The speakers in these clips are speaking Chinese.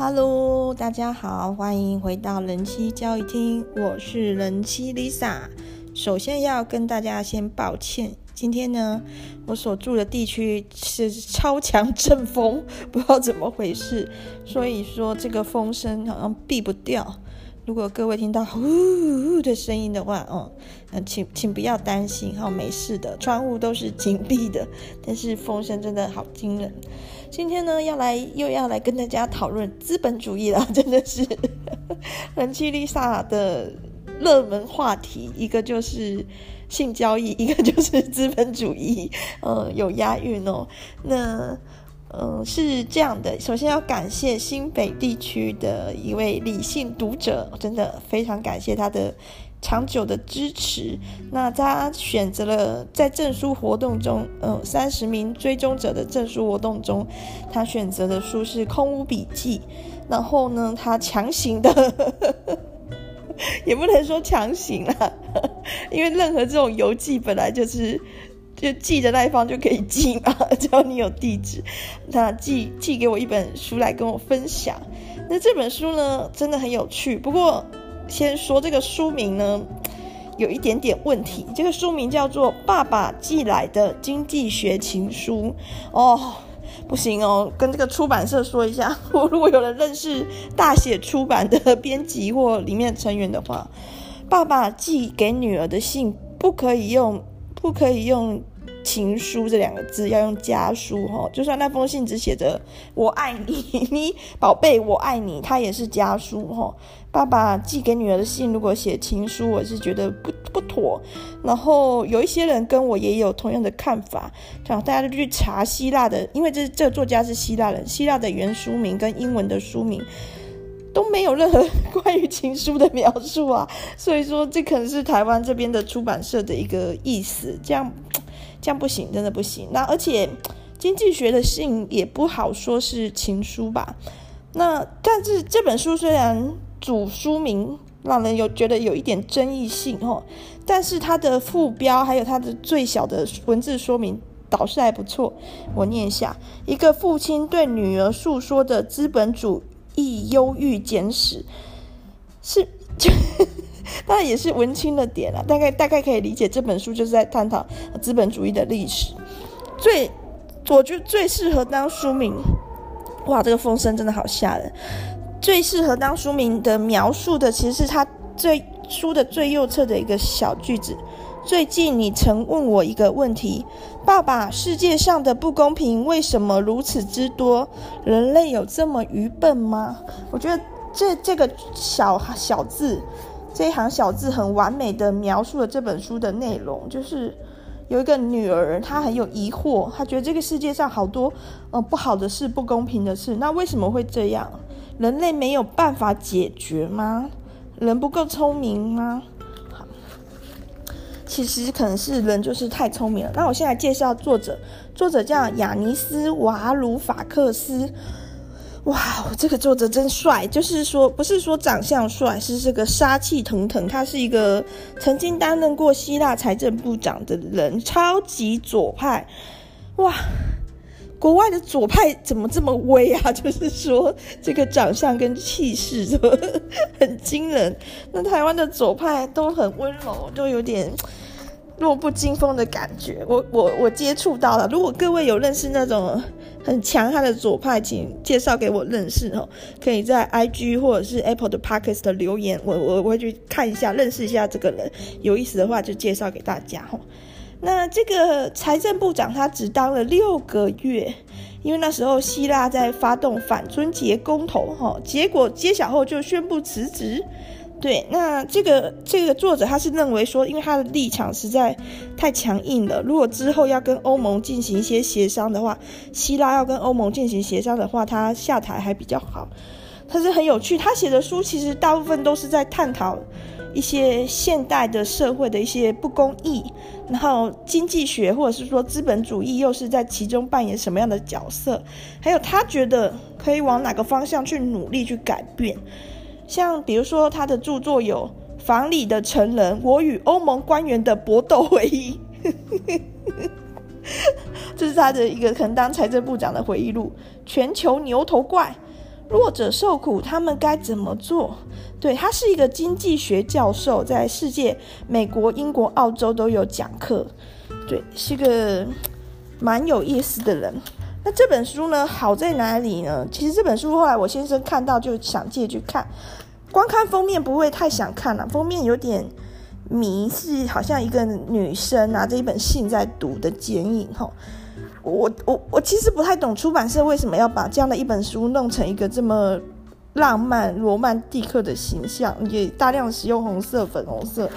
Hello，大家好，欢迎回到人妻交易厅，我是人妻 Lisa。首先要跟大家先抱歉，今天呢，我所住的地区是超强阵风，不知道怎么回事，所以说这个风声好像避不掉。如果各位听到呼呼的声音的话，哦，那请请不要担心，哈，没事的，窗户都是紧闭的，但是风声真的好惊人。今天呢，要来又要来跟大家讨论资本主义了，真的是人妻 Lisa 的热门话题。一个就是性交易，一个就是资本主义，嗯，有押韵哦。那，嗯，是这样的，首先要感谢新北地区的一位理性读者，真的非常感谢他的。长久的支持，那他选择了在证书活动中，嗯，三十名追踪者的证书活动中，他选择的书是《空屋笔记》，然后呢，他强行的，也不能说强行啦，因为任何这种邮寄本来就是就寄的那一方就可以寄嘛，只要你有地址，他寄寄给我一本书来跟我分享，那这本书呢，真的很有趣，不过。先说这个书名呢，有一点点问题。这个书名叫做《爸爸寄来的经济学情书》哦，不行哦，跟这个出版社说一下，我如果有人认识大写出版的编辑或里面成员的话，爸爸寄给女儿的信不可以用，不可以用。情书这两个字要用家书哈，就算那封信只写着“我爱你”，你宝贝我爱你，它也是家书哈。爸爸寄给女儿的信，如果写情书，我是觉得不不妥。然后有一些人跟我也有同样的看法，想大家都去查希腊的，因为这这作家是希腊人，希腊的原书名跟英文的书名都没有任何关于情书的描述啊，所以说这可能是台湾这边的出版社的一个意思，这样。这样不行，真的不行。那而且经济学的信也不好说是情书吧？那但是这本书虽然主书名让人有觉得有一点争议性哦，但是它的副标还有它的最小的文字说明倒是还不错。我念一下：一个父亲对女儿诉说的资本主义忧郁简史，是。当然也是文青的点了，大概大概可以理解这本书就是在探讨资本主义的历史。最，我觉得最适合当书名，哇，这个风声真的好吓人。最适合当书名的描述的，其实是他最书的最右侧的一个小句子。最近你曾问我一个问题，爸爸，世界上的不公平为什么如此之多？人类有这么愚笨吗？我觉得这这个小小字。这一行小字很完美的描述了这本书的内容，就是有一个女儿，她很有疑惑，她觉得这个世界上好多呃不好的事、不公平的事，那为什么会这样？人类没有办法解决吗？人不够聪明吗？其实可能是人就是太聪明了。那我现在介绍作者，作者叫亚尼斯·瓦鲁法克斯。哇，这个作者真帅！就是说，不是说长相帅，是这个杀气腾腾。他是一个曾经担任过希腊财政部长的人，超级左派。哇，国外的左派怎么这么威啊？就是说，这个长相跟气势都很惊人。那台湾的左派都很温柔，都有点弱不禁风的感觉。我我我接触到了。如果各位有认识那种。很强悍的左派，请介绍给我认识哦。可以在 IG 或者是 Apple 的 Podcast 的留言，我我我会去看一下，认识一下这个人。有意思的话就介绍给大家哈。那这个财政部长他只当了六个月，因为那时候希腊在发动反春节公投哈，结果揭晓后就宣布辞职。对，那这个这个作者他是认为说，因为他的立场实在太强硬了，如果之后要跟欧盟进行一些协商的话，希腊要跟欧盟进行协商的话，他下台还比较好。他是很有趣，他写的书其实大部分都是在探讨一些现代的社会的一些不公义，然后经济学或者是说资本主义又是在其中扮演什么样的角色，还有他觉得可以往哪个方向去努力去改变。像比如说，他的著作有《房里的成人》，我与欧盟官员的搏斗回忆，这是他的一个可能当财政部长的回忆录。全球牛头怪，弱者受苦，他们该怎么做？对，他是一个经济学教授，在世界、美国、英国、澳洲都有讲课。对，是个蛮有意思的人。那这本书呢，好在哪里呢？其实这本书后来我先生看到就想借去看，光看封面不会太想看了，封面有点迷，是好像一个女生拿着一本信在读的剪影吼。我我我其实不太懂出版社为什么要把这样的一本书弄成一个这么浪漫、罗曼蒂克的形象，也大量使用红色、粉红色。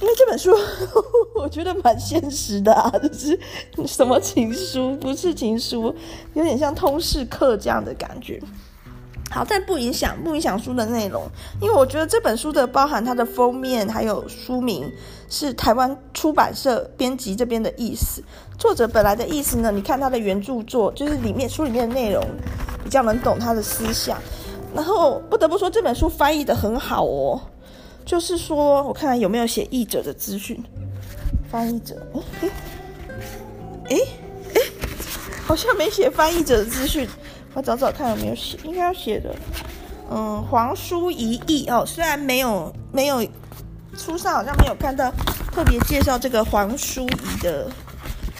因为这本书 我觉得蛮现实的啊，就是什么情书不是情书，有点像通识课这样的感觉。好，但不影响不影响书的内容，因为我觉得这本书的包含它的封面还有书名是台湾出版社编辑这边的意思，作者本来的意思呢，你看他的原著作就是里面书里面的内容比较能懂他的思想，然后不得不说这本书翻译得很好哦。就是说，我看看有没有写译者的资讯。翻译者，哎哎哎，好像没写翻译者的资讯。我找找看有没有写，应该要写的。嗯，黄书仪译哦，虽然没有没有书上好像没有看到特别介绍这个黄书仪的。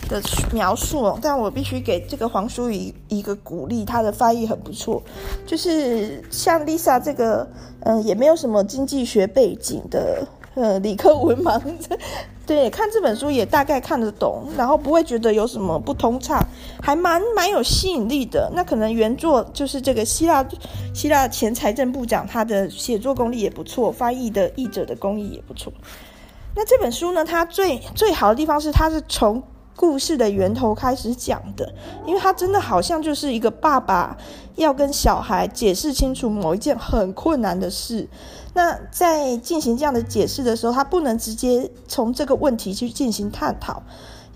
的描述，但我必须给这个黄书仪一个鼓励，他的翻译很不错。就是像 Lisa 这个，嗯、也没有什么经济学背景的，呃，理科文盲，对，看这本书也大概看得懂，然后不会觉得有什么不通畅，还蛮蛮有吸引力的。那可能原作就是这个希腊希腊前财政部长，他的写作功力也不错，翻译的译者的工艺也不错。那这本书呢，它最最好的地方是，它是从故事的源头开始讲的，因为他真的好像就是一个爸爸要跟小孩解释清楚某一件很困难的事。那在进行这样的解释的时候，他不能直接从这个问题去进行探讨，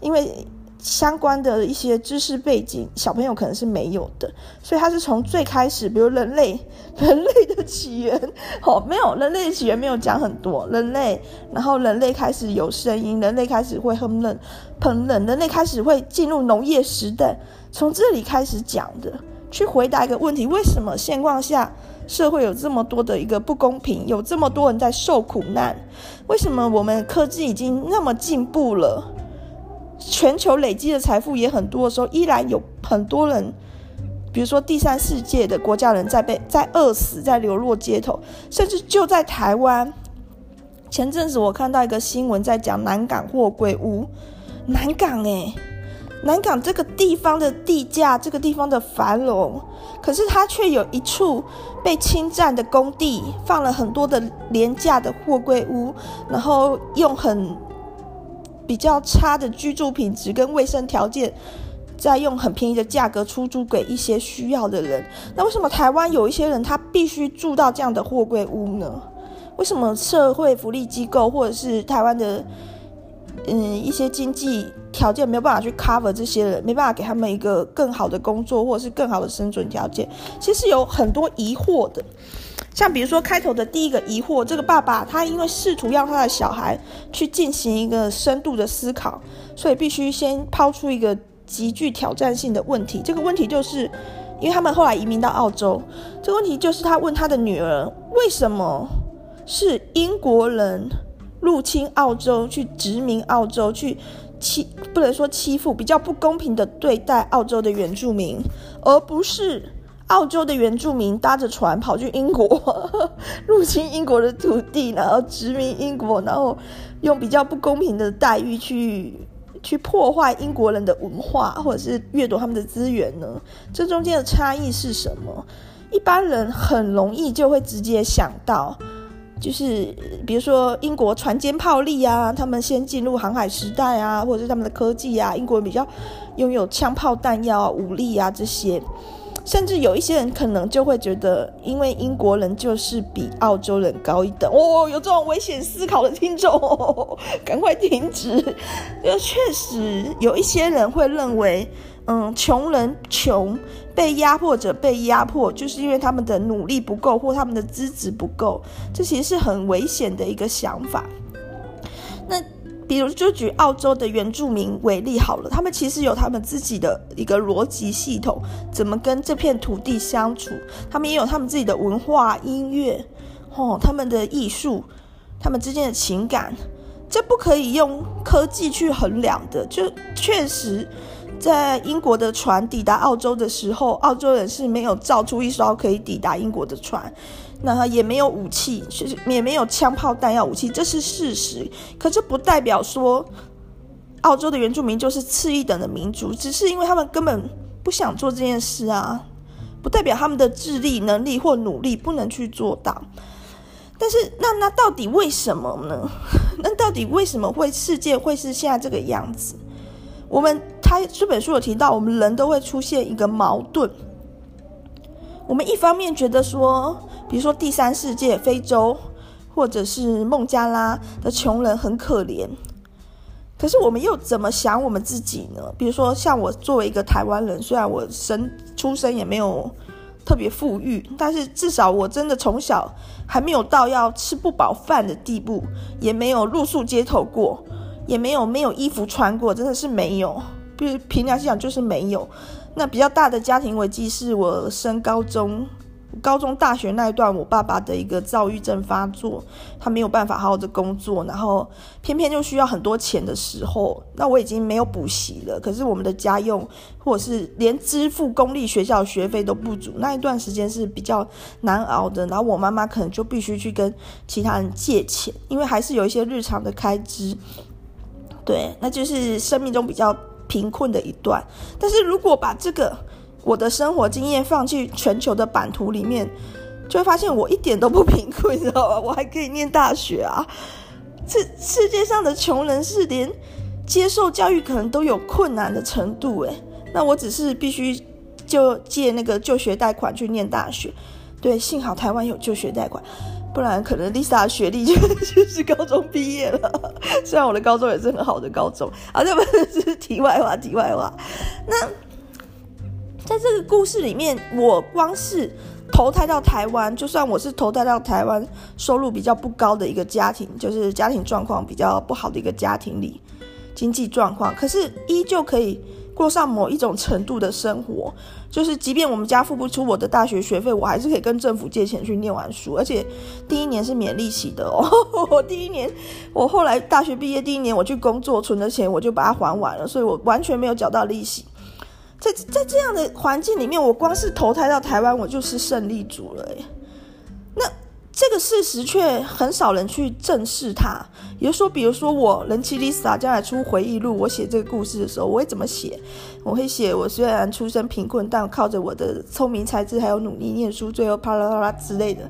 因为。相关的一些知识背景，小朋友可能是没有的，所以他是从最开始，比如人类，人类的起源，哦，没有人类的起源没有讲很多，人类，然后人类开始有声音，人类开始会烹饪，烹饪，人类开始会进入农业时代，从这里开始讲的，去回答一个问题：为什么现况下社会有这么多的一个不公平，有这么多人在受苦难？为什么我们科技已经那么进步了？全球累积的财富也很多的时候，依然有很多人，比如说第三世界的国家人在被在饿死，在流落街头，甚至就在台湾。前阵子我看到一个新闻，在讲南港货柜屋，南港诶，南港这个地方的地价，这个地方的繁荣，可是它却有一处被侵占的工地，放了很多的廉价的货柜屋，然后用很。比较差的居住品质跟卫生条件，再用很便宜的价格出租给一些需要的人。那为什么台湾有一些人他必须住到这样的货柜屋呢？为什么社会福利机构或者是台湾的嗯一些经济条件没有办法去 cover 这些人，没办法给他们一个更好的工作或者是更好的生存条件？其实有很多疑惑的。像比如说开头的第一个疑惑，这个爸爸他因为试图让他的小孩去进行一个深度的思考，所以必须先抛出一个极具挑战性的问题。这个问题就是，因为他们后来移民到澳洲，这个问题就是他问他的女儿，为什么是英国人入侵澳洲，去殖民澳洲，去欺，不能说欺负，比较不公平的对待澳洲的原住民，而不是。澳洲的原住民搭着船跑去英国，入侵英国的土地，然后殖民英国，然后用比较不公平的待遇去去破坏英国人的文化，或者是掠夺他们的资源呢？这中间的差异是什么？一般人很容易就会直接想到，就是比如说英国船坚炮利啊，他们先进入航海时代啊，或者是他们的科技啊，英国人比较拥有枪炮弹药、武力啊这些。甚至有一些人可能就会觉得，因为英国人就是比澳洲人高一等哦，有这种危险思考的听众，赶快停止。因为确实有一些人会认为，嗯，穷人穷，被压迫者被压迫，就是因为他们的努力不够或他们的资质不够，这其实是很危险的一个想法。那比如就举澳洲的原住民为例好了，他们其实有他们自己的一个逻辑系统，怎么跟这片土地相处，他们也有他们自己的文化、音乐，哦，他们的艺术，他们之间的情感，这不可以用科技去衡量的。就确实，在英国的船抵达澳洲的时候，澳洲人是没有造出一艘可以抵达英国的船。那他也没有武器，是也没有枪炮弹药武器，这是事实。可这不代表说澳洲的原住民就是次一等的民族，只是因为他们根本不想做这件事啊，不代表他们的智力、能力或努力不能去做到。但是那那到底为什么呢？那到底为什么会世界会是现在这个样子？我们他这本书有提到，我们人都会出现一个矛盾。我们一方面觉得说，比如说第三世界、非洲或者是孟加拉的穷人很可怜，可是我们又怎么想我们自己呢？比如说像我作为一个台湾人，虽然我生出生也没有特别富裕，但是至少我真的从小还没有到要吃不饱饭的地步，也没有露宿街头过，也没有没有衣服穿过，真的是没有。比如凭良心讲，就是没有。那比较大的家庭危机是我升高中、高中、大学那一段，我爸爸的一个躁郁症发作，他没有办法好好的工作，然后偏偏就需要很多钱的时候，那我已经没有补习了，可是我们的家用或者是连支付公立学校学费都不足，那一段时间是比较难熬的。然后我妈妈可能就必须去跟其他人借钱，因为还是有一些日常的开支。对，那就是生命中比较。贫困的一段，但是如果把这个我的生活经验放进全球的版图里面，就会发现我一点都不贫困，你知道吧？我还可以念大学啊！这世界上的穷人是连接受教育可能都有困难的程度，诶，那我只是必须就借那个就学贷款去念大学。对，幸好台湾有就学贷款。不然可能 Lisa 学历就 就是高中毕业了，虽然我的高中也是很好的高中啊，这不是题外话，题外话。那在这个故事里面，我光是投胎到台湾，就算我是投胎到台湾，收入比较不高的一个家庭，就是家庭状况比较不好的一个家庭里，经济状况，可是依旧可以。过上某一种程度的生活，就是即便我们家付不出我的大学学费，我还是可以跟政府借钱去念完书，而且第一年是免利息的哦。我 第一年，我后来大学毕业第一年我去工作存的钱，我就把它还完了，所以我完全没有缴到利息。在在这样的环境里面，我光是投胎到台湾，我就是胜利组了耶。事实却很少人去正视它。也就是说，比如说我人妻 Lisa 将来出回忆录，我写这个故事的时候，我会怎么写？我会写我虽然出身贫困，但靠着我的聪明才智还有努力念书，最后啪啦啪啦之类的。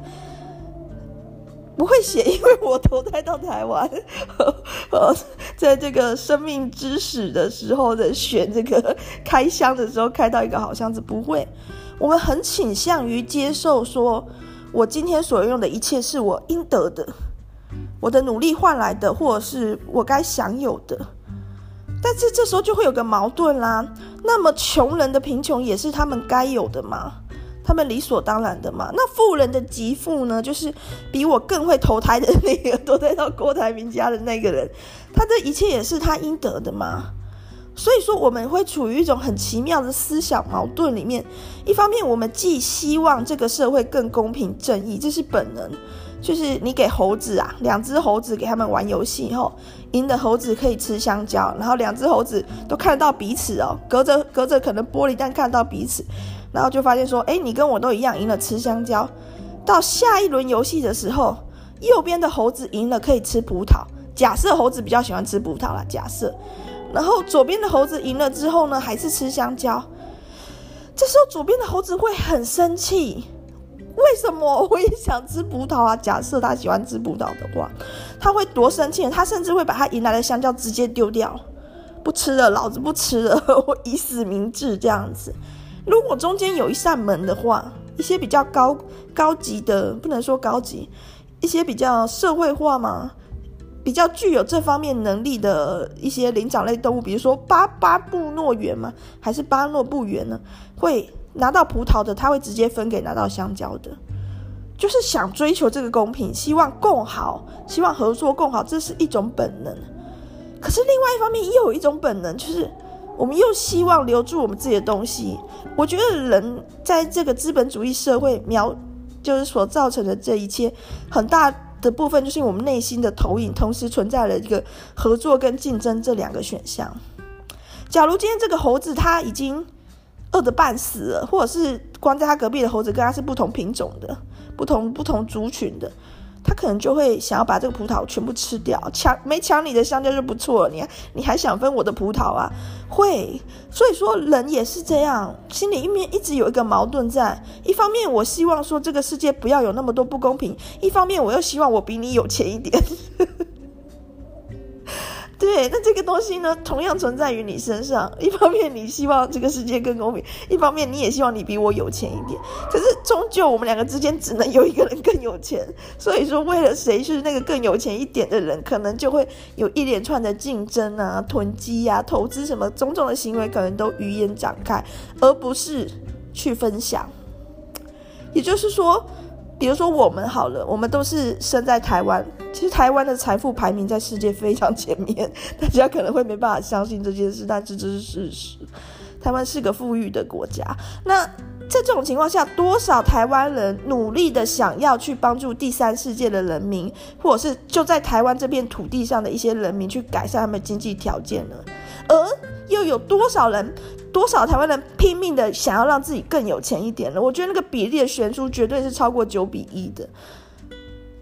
不会写，因为我投胎到台湾，呃，在这个生命之始的时候的选这个开箱的时候开到一个好箱子，不会。我们很倾向于接受说。我今天所拥有的一切是我应得的，我的努力换来的，或者是我该享有的。但是这时候就会有个矛盾啦。那么穷人的贫穷也是他们该有的吗？他们理所当然的吗？那富人的极富呢？就是比我更会投胎的那个，投胎到郭台铭家的那个人，他的一切也是他应得的吗？所以说，我们会处于一种很奇妙的思想矛盾里面。一方面，我们既希望这个社会更公平正义，这是本能，就是你给猴子啊，两只猴子给他们玩游戏后，赢的猴子可以吃香蕉，然后两只猴子都看得到彼此哦，隔着隔着可能玻璃，但看得到彼此，然后就发现说，哎，你跟我都一样赢了吃香蕉。到下一轮游戏的时候，右边的猴子赢了可以吃葡萄。假设猴子比较喜欢吃葡萄啦，假设。然后左边的猴子赢了之后呢，还是吃香蕉。这时候左边的猴子会很生气，为什么我也想吃葡萄啊？假设他喜欢吃葡萄的话，他会多生气？他甚至会把他赢来的香蕉直接丢掉，不吃了，老子不吃了，我以死明志这样子。如果中间有一扇门的话，一些比较高高级的，不能说高级，一些比较社会化嘛。比较具有这方面能力的一些灵长类动物，比如说巴巴布诺猿嘛，还是巴诺布猿呢？会拿到葡萄的，他会直接分给拿到香蕉的，就是想追求这个公平，希望共好，希望合作共好，这是一种本能。可是另外一方面，又有一种本能，就是我们又希望留住我们自己的东西。我觉得人在这个资本主义社会描，就是所造成的这一切，很大的部分就是我们内心的投影，同时存在了一个合作跟竞争这两个选项。假如今天这个猴子它已经饿得半死了，或者是关在它隔壁的猴子跟它是不同品种的、不同不同族群的。他可能就会想要把这个葡萄全部吃掉，抢没抢你的香蕉就不错了，你还你还想分我的葡萄啊？会，所以说人也是这样，心里一面一直有一个矛盾在，一方面我希望说这个世界不要有那么多不公平，一方面我又希望我比你有钱一点。对，那这个东西呢，同样存在于你身上。一方面，你希望这个世界更公平；一方面，你也希望你比我有钱一点。可是，终究我们两个之间只能有一个人更有钱。所以说，为了谁是那个更有钱一点的人，可能就会有一连串的竞争啊、囤积啊、投资什么种种的行为，可能都语言展开，而不是去分享。也就是说。比如说我们好了，我们都是生在台湾。其实台湾的财富排名在世界非常前面，大家可能会没办法相信这件事，但这是事实。台湾是个富裕的国家。那在这种情况下，多少台湾人努力的想要去帮助第三世界的人民，或者是就在台湾这片土地上的一些人民去改善他们经济条件呢？而又有多少人？多少台湾人拼命的想要让自己更有钱一点了？我觉得那个比例的悬殊绝对是超过九比一的，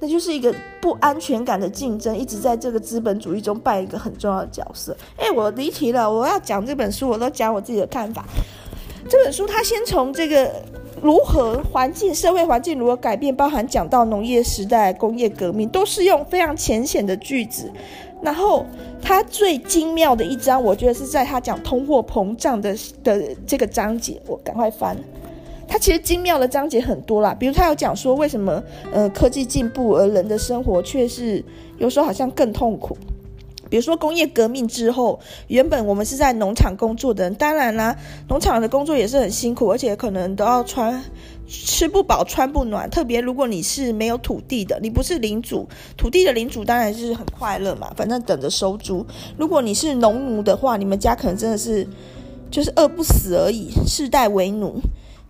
那就是一个不安全感的竞争，一直在这个资本主义中扮一个很重要的角色。哎，我离题了，我要讲这本书，我都讲我自己的看法。这本书它先从这个如何环境、社会环境如何改变，包含讲到农业时代、工业革命，都是用非常浅显的句子。然后他最精妙的一章，我觉得是在他讲通货膨胀的的这个章节。我赶快翻，他其实精妙的章节很多啦，比如他有讲说为什么呃科技进步而人的生活却是有时候好像更痛苦。比如说工业革命之后，原本我们是在农场工作的人，当然啦，农场的工作也是很辛苦，而且可能都要穿吃不饱穿不暖。特别如果你是没有土地的，你不是领主，土地的领主当然是很快乐嘛，反正等着收租。如果你是农奴的话，你们家可能真的是就是饿不死而已，世代为奴。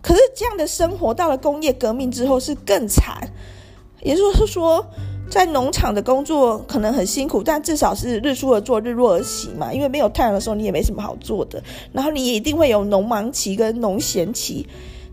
可是这样的生活到了工业革命之后是更惨，也就是说。在农场的工作可能很辛苦，但至少是日出而作，日落而息嘛。因为没有太阳的时候，你也没什么好做的。然后你也一定会有农忙期跟农闲期，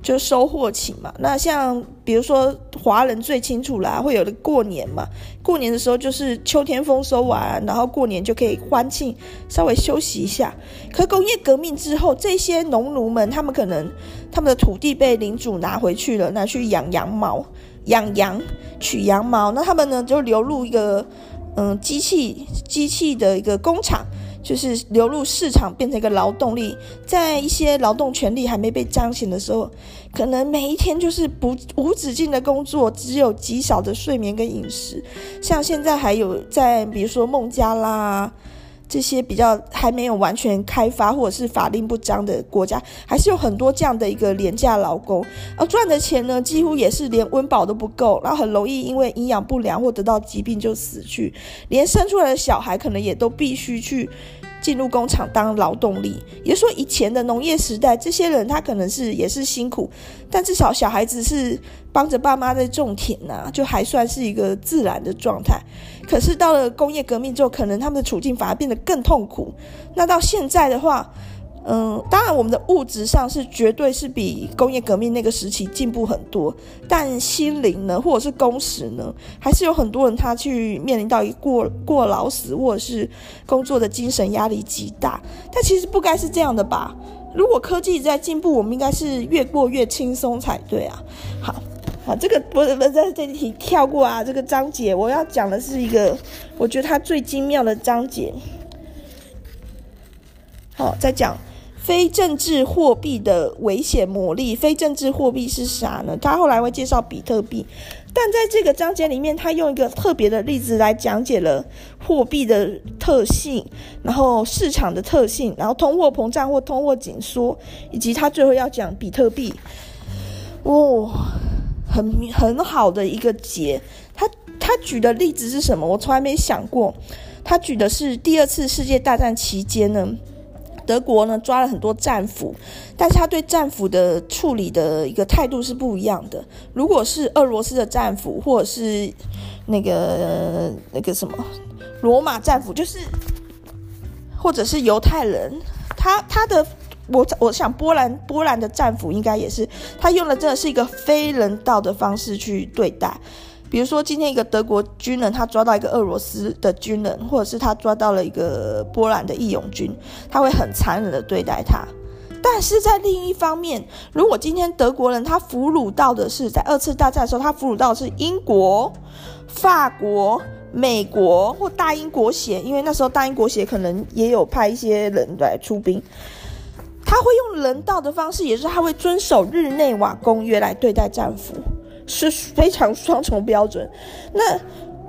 就收获期嘛。那像比如说华人最清楚啦，会有的过年嘛。过年的时候就是秋天丰收完，然后过年就可以欢庆，稍微休息一下。可工业革命之后，这些农奴们他们可能他们的土地被领主拿回去了，拿去养羊毛。养羊取羊毛，那他们呢就流入一个嗯机器机器的一个工厂，就是流入市场变成一个劳动力，在一些劳动权利还没被彰显的时候，可能每一天就是不无止境的工作，只有极少的睡眠跟饮食。像现在还有在比如说孟加拉。这些比较还没有完全开发或者是法令不彰的国家，还是有很多这样的一个廉价劳工，而赚的钱呢，几乎也是连温饱都不够，然后很容易因为营养不良或得到疾病就死去，连生出来的小孩可能也都必须去。进入工厂当劳动力，也就说，以前的农业时代，这些人他可能是也是辛苦，但至少小孩子是帮着爸妈在种田呐、就还算是一个自然的状态。可是到了工业革命之后，可能他们的处境反而变得更痛苦。那到现在的话，嗯，当然，我们的物质上是绝对是比工业革命那个时期进步很多，但心灵呢，或者是工时呢，还是有很多人他去面临到一过过劳死，或者是工作的精神压力极大。但其实不该是这样的吧？如果科技在进步，我们应该是越过越轻松才对啊。好，好，这个我我在这里跳过啊，这个章节我要讲的是一个我觉得它最精妙的章节。好，再讲。非政治货币的危险魔力，非政治货币是啥呢？他后来会介绍比特币，但在这个章节里面，他用一个特别的例子来讲解了货币的特性，然后市场的特性，然后通货膨胀或通货紧缩，以及他最后要讲比特币。哦，很很好的一个节，他他举的例子是什么？我从来没想过。他举的是第二次世界大战期间呢，德国呢抓了很多战俘，但是他对战俘的处理的一个态度是不一样的。如果是俄罗斯的战俘，或者是那个那个什么罗马战俘，就是或者是犹太人，他他的我我想波兰波兰的战俘应该也是，他用的真的是一个非人道的方式去对待。比如说，今天一个德国军人他抓到一个俄罗斯的军人，或者是他抓到了一个波兰的义勇军，他会很残忍的对待他。但是在另一方面，如果今天德国人他俘虏到的是在二次大战的时候，他俘虏到的是英国、法国、美国或大英国协，因为那时候大英国协可能也有派一些人来出兵，他会用人道的方式，也是他会遵守日内瓦公约来对待战俘。是非常双重标准。那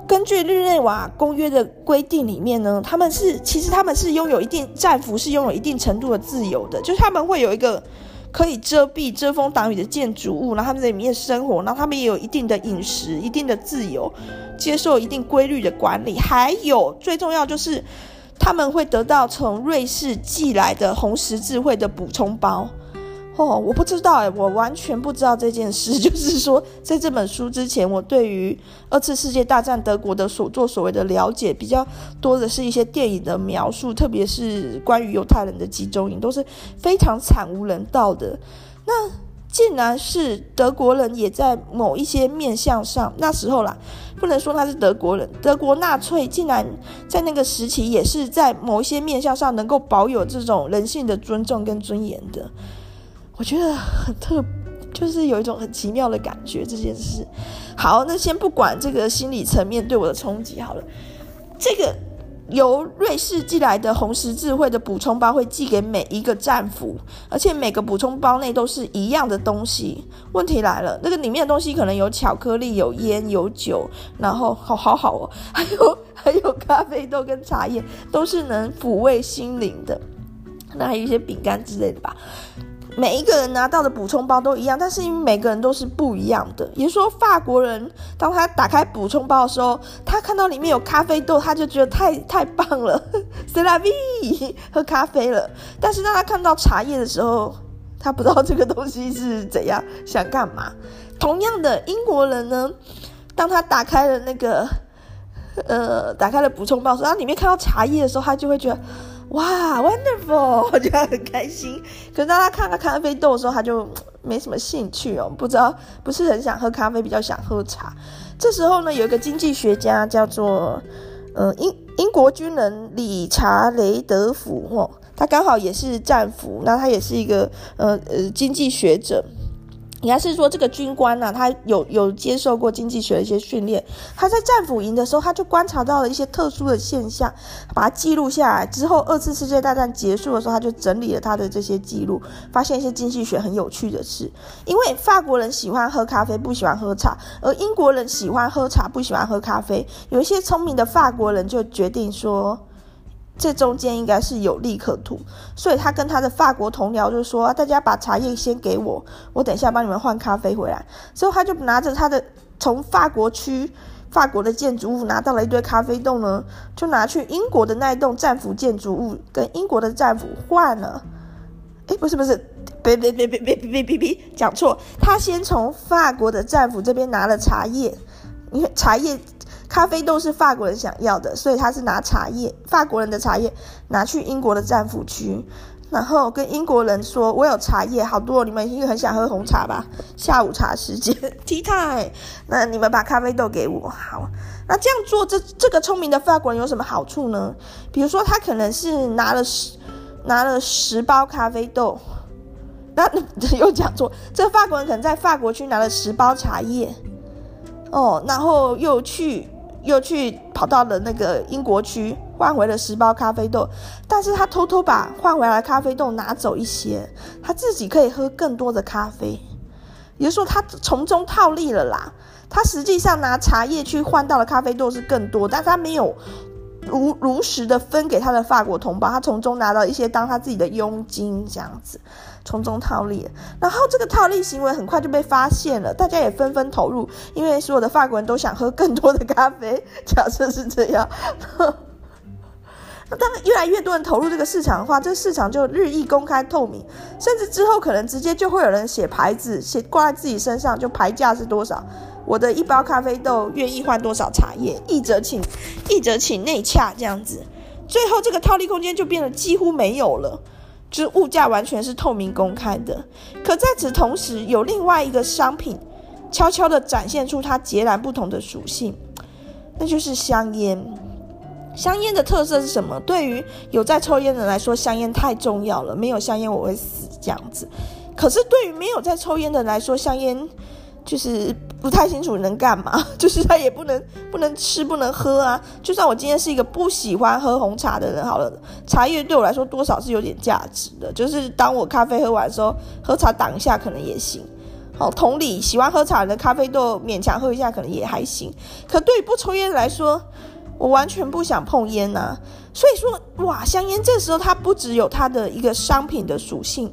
根据日内瓦公约的规定里面呢，他们是其实他们是拥有一定战俘是拥有一定程度的自由的，就是他们会有一个可以遮蔽、遮风挡雨的建筑物，然后他们在里面生活，然后他们也有一定的饮食、一定的自由，接受一定规律的管理，还有最重要就是他们会得到从瑞士寄来的红十字会的补充包。哦，我不知道哎，我完全不知道这件事。就是说，在这本书之前，我对于二次世界大战德国的所作所为的了解比较多的是一些电影的描述，特别是关于犹太人的集中营，都是非常惨无人道的。那竟然是德国人也在某一些面向上，那时候啦，不能说他是德国人，德国纳粹竟然在那个时期也是在某一些面向上能够保有这种人性的尊重跟尊严的。我觉得很特，就是有一种很奇妙的感觉。这件事，好，那先不管这个心理层面对我的冲击好了。这个由瑞士寄来的红十字会的补充包会寄给每一个战俘，而且每个补充包内都是一样的东西。问题来了，那个里面的东西可能有巧克力、有烟、有酒，然后好好好哦，还有还有咖啡豆跟茶叶，都是能抚慰心灵的。那还有一些饼干之类的吧。每一个人拿到的补充包都一样，但是因为每个人都是不一样的。也就是说，法国人当他打开补充包的时候，他看到里面有咖啡豆，他就觉得太太棒了 s e la v i 喝咖啡了。但是当他看到茶叶的时候，他不知道这个东西是怎样，想干嘛。同样的，英国人呢，当他打开了那个呃，打开了补充包的时，他里面看到茶叶的时候，他就会觉得。哇，wonderful！我觉得很开心。可是当他看到咖啡豆的时候，他就没什么兴趣哦，不知道，不是很想喝咖啡，比较想喝茶。这时候呢，有一个经济学家叫做，呃，英英国军人理查雷德福哦，他刚好也是战俘，那他也是一个呃呃经济学者。应该是说这个军官呢、他有有接受过经济学的一些训练。他在战俘营的时候，他就观察到了一些特殊的现象，把它记录下来。之后二次世界大战结束的时候，他就整理了他的这些记录，发现一些经济学很有趣的事。因为法国人喜欢喝咖啡，不喜欢喝茶，而英国人喜欢喝茶，不喜欢喝咖啡。有一些聪明的法国人就决定说。这中间应该是有利可图，所以他跟他的法国同僚就说：“大家把茶叶先给我，我等一下帮你们换咖啡回来。”之后他就拿着他的从法国区、法国的建筑物拿到了一堆咖啡豆呢，就拿去英国的那一栋战俘建筑物跟英国的战俘换了。诶，不是不是，别别别别别别别别，讲错，他先从法国的战俘这边拿了茶叶，因为茶叶。咖啡豆是法国人想要的，所以他是拿茶叶，法国人的茶叶拿去英国的战俘区，然后跟英国人说：“我有茶叶，好多，你们应该很想喝红茶吧？下午茶时间，tea time，那你们把咖啡豆给我。好，那这样做，这这个聪明的法国人有什么好处呢？比如说，他可能是拿了十拿了十包咖啡豆，那 又讲错，这个法国人可能在法国区拿了十包茶叶，哦，然后又去。又去跑到了那个英国区，换回了十包咖啡豆，但是他偷偷把换回来咖啡豆拿走一些，他自己可以喝更多的咖啡，也就是说他从中套利了啦。他实际上拿茶叶去换到的咖啡豆是更多，但他没有如如实的分给他的法国同胞，他从中拿到一些当他自己的佣金这样子。从中套利，然后这个套利行为很快就被发现了，大家也纷纷投入，因为所有的法国人都想喝更多的咖啡。假设是这样，那当越来越多人投入这个市场的话，这个市场就日益公开透明，甚至之后可能直接就会有人写牌子，写挂在自己身上，就牌价是多少，我的一包咖啡豆愿意换多少茶叶，一折请一折请内洽这样子，最后这个套利空间就变得几乎没有了，是物价完全是透明公开的。可在此同时，有另外一个商品悄悄地展现出它截然不同的属性，那就是香烟。香烟的特色是什么？对于有在抽烟的人来说，香烟太重要了，没有香烟我会死这样子。可是对于没有在抽烟的人来说，香烟就是不太清楚能干嘛，就是它也不能不能吃不能喝啊。就算我今天是一个不喜欢喝红茶的人，好了，茶叶对我来说多少是有点价值的。就是当我咖啡喝完的时候，喝茶挡一下可能也行。好，同理，喜欢喝茶的咖啡豆勉强喝一下可能也还行。可对于不抽烟来说，我完全不想碰烟呐、啊，所以说哇，香烟这时候它不只有它的一个商品的属性，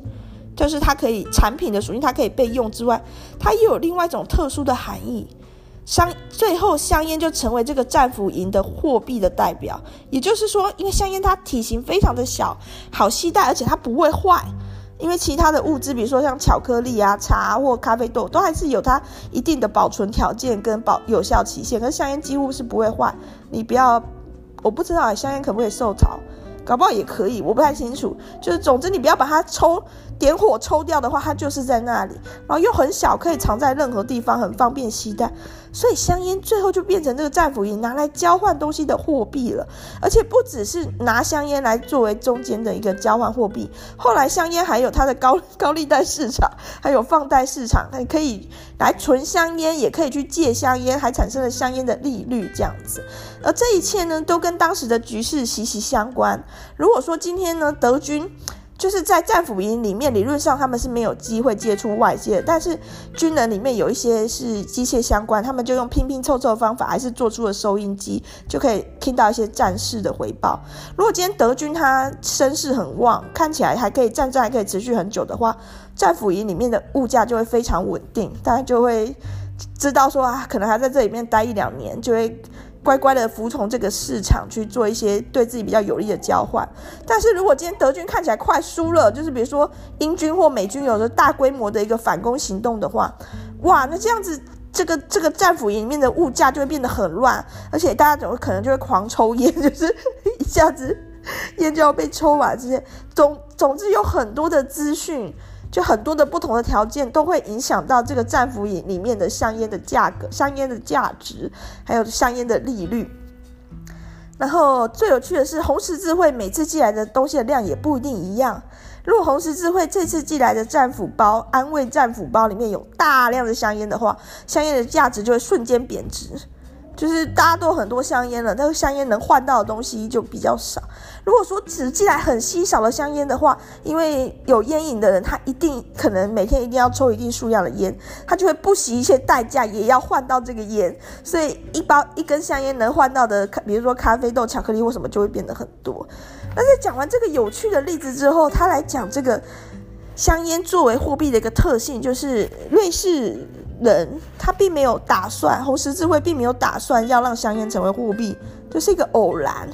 就是它可以产品的属性，它可以被用之外，它又有另外一种特殊的含义。香最后香烟就成为这个战俘营的货币的代表，也就是说，因为香烟它体型非常的小，好携带，而且它不会坏。因为其他的物质，比如说像巧克力啊、茶或咖啡豆，都还是有它一定的保存条件跟保有效期限。可是香烟几乎是不会坏，你不要，我不知道香烟可不可以受潮。搞不好也可以，我不太清楚。就是总之，你不要把它抽点火抽掉的话，它就是在那里，然后又很小，可以藏在任何地方，很方便携带。所以香烟最后就变成这个战俘营拿来交换东西的货币了，而且不只是拿香烟来作为中间的一个交换货币，后来香烟还有它的高 高利贷市场，还有放贷市场，还可以来存香烟，也可以去借香烟，还产生了香烟的利率这样子。而这一切呢，都跟当时的局势息息相关。如果说今天呢，德军就是在战俘营里面，理论上他们是没有机会接触外界，但是军人里面有一些是机械相关，他们就用拼拼凑凑的方法，还是做出了收音机，就可以听到一些战事的回报。如果今天德军他声势很旺，看起来还可以战争还可以持续很久的话，战俘营里面的物价就会非常稳定，大家就会知道说啊，可能还在这里面待一两年，就会。乖乖的服从这个市场去做一些对自己比较有利的交换，但是如果今天德军看起来快输了，就是比如说英军或美军有着大规模的一个反攻行动的话，哇，那这样子这个这个战俘营里面的物价就会变得很乱，而且大家怎么可能就会狂抽烟，就是一下子烟就要被抽完这些，总总之有很多的资讯。就很多的不同的条件都会影响到这个战俘营里面的香烟的价格、香烟的价值，还有香烟的利率。然后最有趣的是，红十字会每次寄来的东西的量也不一定一样。如果红十字会这次寄来的战俘包、安慰战俘包里面有大量的香烟的话，香烟的价值就会瞬间贬值。就是大家都很多香烟了，但是香烟能换到的东西就比较少。如果说只寄来很稀少的香烟的话，因为有烟瘾的人，他一定可能每天一定要抽一定数量的烟，他就会不惜一切代价也要换到这个烟。所以一包一根香烟能换到的，比如说咖啡豆、巧克力或什么，就会变得很多。但是讲完这个有趣的例子之后，他来讲这个香烟作为货币的一个特性，就是瑞士。人他并没有打算，红十字会并没有打算要让香烟成为货币，这、就是一个偶然。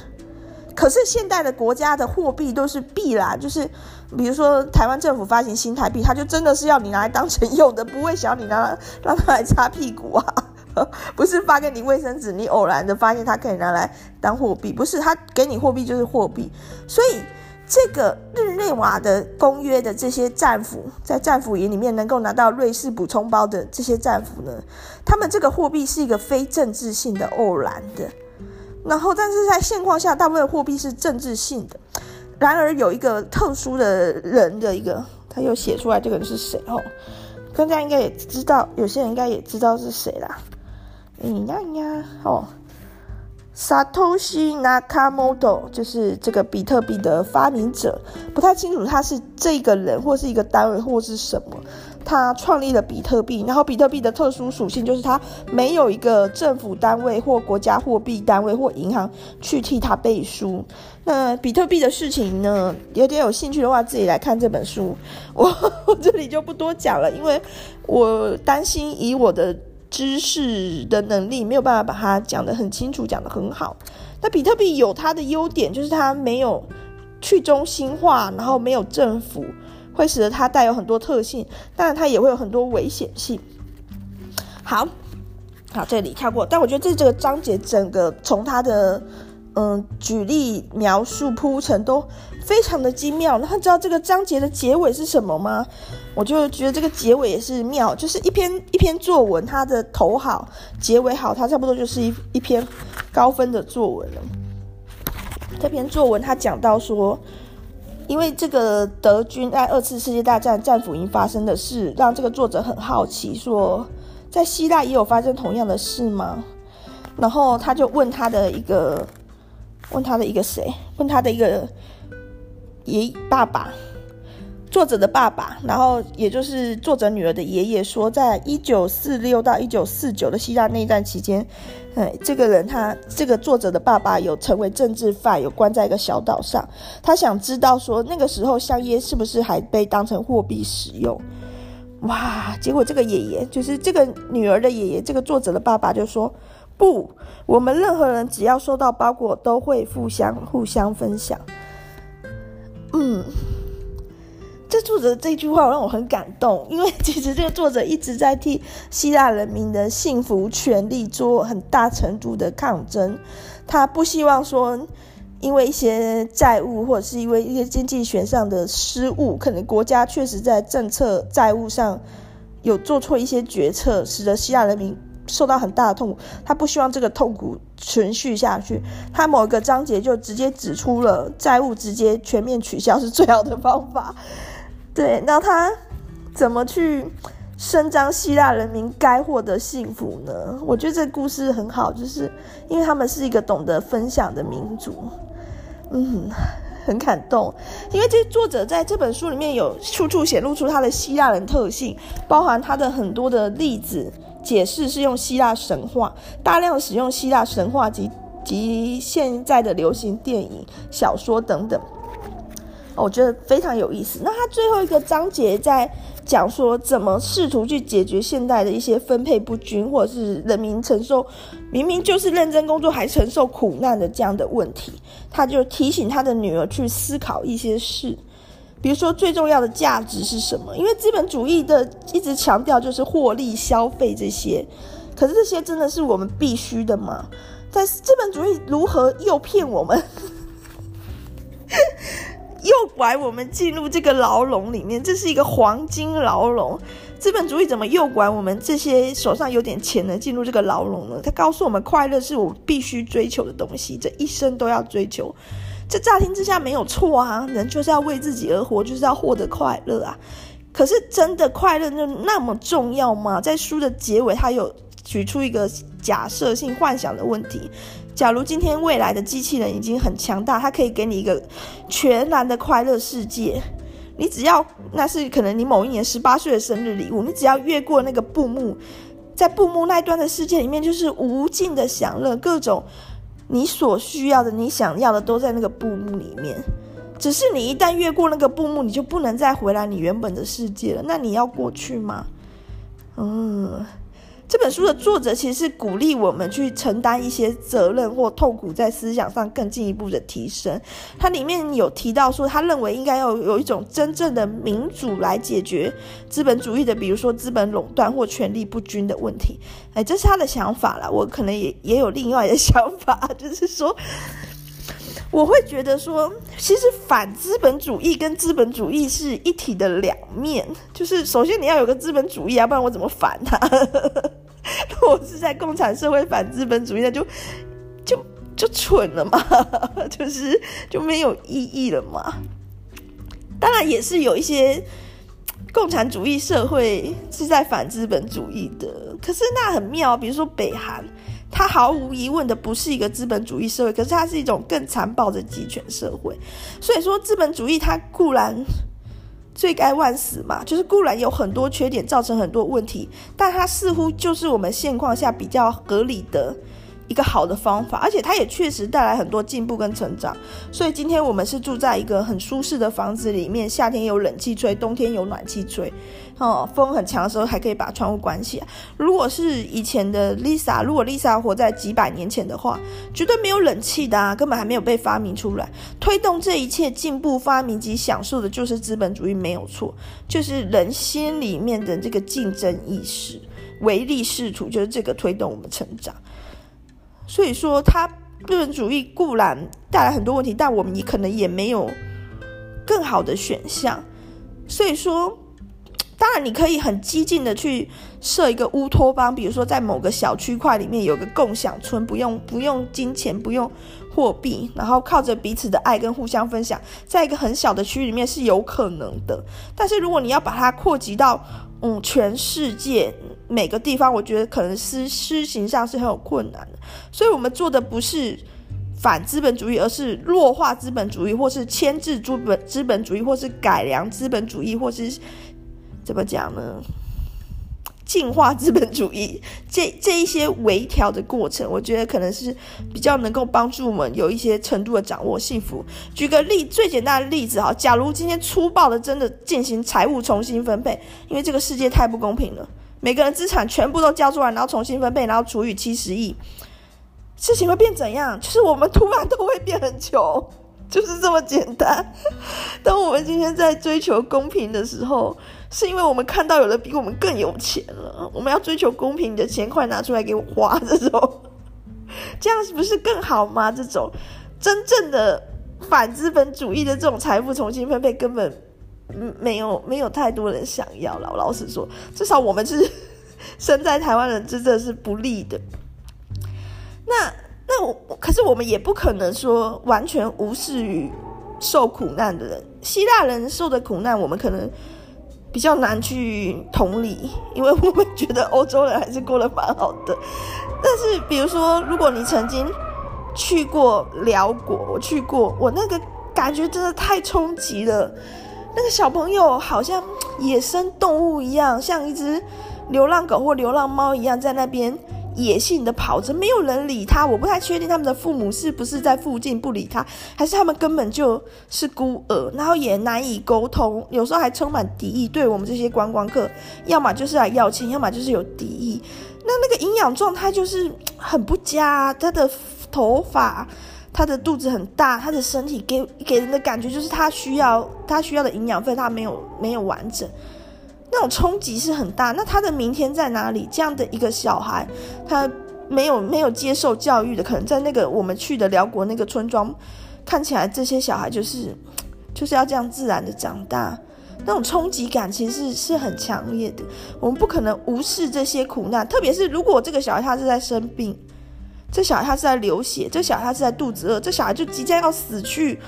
可是现代的国家的货币都是币啦，就是比如说台湾政府发行新台币，他就真的是要你拿来当成用的，不会想你拿来让他来擦屁股啊，不是发给你卫生纸，你偶然的发现它可以拿来当货币，不是他给你货币就是货币，所以。这个日内瓦的公约的这些战俘，在战俘营里面能够拿到瑞士补充包的这些战俘呢，他们这个货币是一个非政治性的偶然的，然后但是在现况下，大部分货币是政治性的。然而有一个特殊的人的一个，他又写出来这个人是谁哦？大家应该也知道，有些人应该也知道是谁啦。你呀呀哦。Satoshi Nakamoto 就是这个比特币的发明者，不太清楚他是这个人或是一个单位或是什么。他创立了比特币，然后比特币的特殊属性就是它没有一个政府单位或国家货币单位或银行去替他背书。那比特币的事情呢，有点有兴趣的话，自己来看这本书。我 我这里就不多讲了，因为我担心以我的。知识的能力没有办法把它讲得很清楚，讲得很好。那比特币有它的优点，就是它没有去中心化，然后没有政府，会使得它带有很多特性，当然它也会有很多危险性。好，好，这里跳过，但我觉得这这个章节整个从它的嗯举例描述铺陈都非常的精妙。那他知道这个章节的结尾是什么吗？我就觉得这个结尾也是妙，就是一篇一篇作文，它的头好，结尾好，它差不多就是一一篇高分的作文了。这篇作文他讲到说，因为这个德军在二次世界大战战俘营发生的事，让这个作者很好奇，说在希腊也有发生同样的事吗？然后他就问他的一个，问他的一个谁？问他的一个爷爸爸。作者的爸爸，然后也就是作者女儿的爷爷说，在一九四六到一九四九的希腊内战期间，哎，这个人他这个作者的爸爸有成为政治犯，有关在一个小岛上。他想知道说，那个时候香烟是不是还被当成货币使用？哇！结果这个爷爷就是这个女儿的爷爷，这个作者的爸爸就说：不，我们任何人只要收到包裹，都会互相互相分享。嗯。这作者这句话让我很感动，因为其实这个作者一直在替希腊人民的幸福权利做很大程度的抗争。他不希望说，因为一些债务或者是因为一些经济学上的失误，可能国家确实在政策债务上有做错一些决策，使得希腊人民受到很大的痛苦。他不希望这个痛苦存续下去。他某一个章节就直接指出了债务直接全面取消是最好的方法。对，那他怎么去伸张希腊人民该获得幸福呢？我觉得这故事很好，就是因为他们是一个懂得分享的民族，嗯，很感动。因为这作者在这本书里面有处处显露出他的希腊人特性，包含他的很多的例子解释是用希腊神话，大量使用希腊神话及及现在的流行电影、小说等等。我觉得非常有意思。那他最后一个章节在讲说，怎么试图去解决现代的一些分配不均，或者是人民承受明明就是认真工作还承受苦难的这样的问题。他就提醒他的女儿去思考一些事，比如说最重要的价值是什么？因为资本主义的一直强调就是获利、消费这些，可是这些真的是我们必须的吗？但是资本主义如何诱骗我们？诱拐我们进入这个牢笼里面，这是一个黄金牢笼。资本主义怎么诱拐我们这些手上有点钱的进入这个牢笼呢？他告诉我们，快乐是我必须追求的东西，这一生都要追求。这乍听之下没有错啊，人就是要为自己而活，就是要获得快乐啊。可是真的快乐就那么重要吗？在书的结尾，他有举出一个假设性幻想的问题。假如今天未来的机器人已经很强大，它可以给你一个全然的快乐世界，你只要那是可能你某一年十八岁的生日礼物，你只要越过那个布幕，在布幕那一端的世界里面就是无尽的享乐，各种你所需要的、你想要的都在那个布幕里面。只是你一旦越过那个布幕，你就不能再回来你原本的世界了。那你要过去吗？嗯。这本书的作者其实是鼓励我们去承担一些责任或痛苦，在思想上更进一步的提升。它里面有提到说，他认为应该要有一种真正的民主来解决资本主义的，比如说资本垄断或权力不均的问题。哎，这是他的想法啦。我可能也也有另外的 想法，就是说，我会觉得说，其实反资本主义跟资本主义是一体的两面。就是首先你要有个资本主义啊，不然我怎么反它？我是在共产社会反资本主义，那就就就蠢了嘛，就是就没有意义了嘛。当然也是有一些共产主义社会是在反资本主义的，可是那很妙，比如说北韩，它毫无疑问的不是一个资本主义社会，可是它是一种更残暴的集权社会。所以说资本主义它固然。罪该万死嘛，就是固然有很多缺点，造成很多问题，但它似乎就是我们现况下比较合理的一个好的方法，而且它也确实带来很多进步跟成长。所以今天我们是住在一个很舒适的房子里面，夏天有冷气吹，冬天有暖气吹，哦，风很强的时候还可以把窗户关起来。如果是以前的 Lisa，如果 Lisa 活在几百年前的话，绝对没有冷气的啊，根本还没有被发明出来。推动这一切进步发明及享受的就是资本主义，没有错，就是人心里面的这个竞争意识，唯利是图，就是这个推动我们成长。所以说，他资本主义固然带来很多问题，但我们也可能也没有更好的选项。所以说，当然你可以很激进的去设一个乌托邦，比如说在某个小区块里面有个共享村，不用不用金钱，不用货币，然后靠着彼此的爱跟互相分享，在一个很小的区域里面是有可能的。但是如果你要把它扩及到嗯全世界，每个地方，我觉得可能施施行上是很有困难的，所以我们做的不是反资本主义，而是弱化资本主义，或是牵制资本资本主义，或是改良资本主义，或是怎么讲呢？进化资本主义，这这一些微调的过程，我觉得可能是比较能够帮助我们有一些程度的掌握幸福。举个例，最简单的例子哈，假如今天粗暴的真的进行财务重新分配，因为这个世界太不公平了。每个人资产全部都交出来，然后重新分配，然后除以七十亿，事情会变怎样？就是我们突然都会变很穷，就是这么简单。当我们今天在追求公平的时候，是因为我们看到有人比我们更有钱了。我们要追求公平，你的钱快拿出来给我花，这种，这样是不是更好吗？这种真正的反资本主义的这种财富重新分配，根本。没有没有太多人想要了。老实说，至少我们是 生在台湾人，真的是不利的。那那我可是我们也不可能说完全无视于受苦难的人。希腊人受的苦难，我们可能比较难去同理，因为我们觉得欧洲人还是过得蛮好的。但是，比如说，如果你曾经去过辽国，我去过，我那个感觉真的太冲击了。那个小朋友好像野生动物一样，像一只流浪狗或流浪猫一样，在那边野性的跑着，没有人理他。我不太确定他们的父母是不是在附近不理他，还是他们根本就是孤儿，然后也难以沟通，有时候还充满敌意。对我们这些观光客，要么就是来要钱，要么就是有敌意。那那个营养状态就是很不佳，他的头发。他的肚子很大，他的身体给给人的感觉就是他需要他需要的营养分，他没有没有完整，那种冲击是很大。那他的明天在哪里？这样的一个小孩，他没有没有接受教育的，可能在那个我们去的辽国那个村庄，看起来这些小孩就是 就是要这样自然的长大，那种冲击感其实是是很强烈的。我们不可能无视这些苦难，特别是如果这个小孩他是在生病。这小孩他是在流血，这小孩他是在肚子饿，这小孩就即将要死去，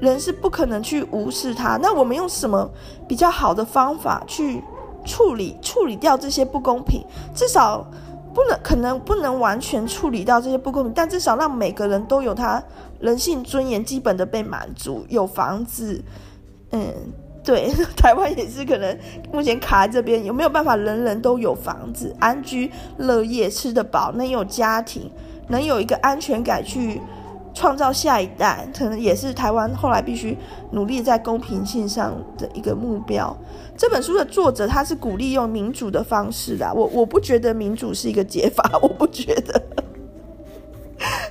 人是不可能去无视他。那我们用什么比较好的方法去处理处理掉这些不公平？至少不能可能不能完全处理掉这些不公平，但至少让每个人都有他人性尊严基本的被满足，有房子，嗯，对，台湾也是可能目前卡在这边，有没有办法人人都有房子，安居乐业，吃得饱，能有家庭？能有一个安全感去创造下一代，可能也是台湾后来必须努力在公平性上的一个目标。这本书的作者他是鼓励用民主的方式的，我我不觉得民主是一个解法，我不觉得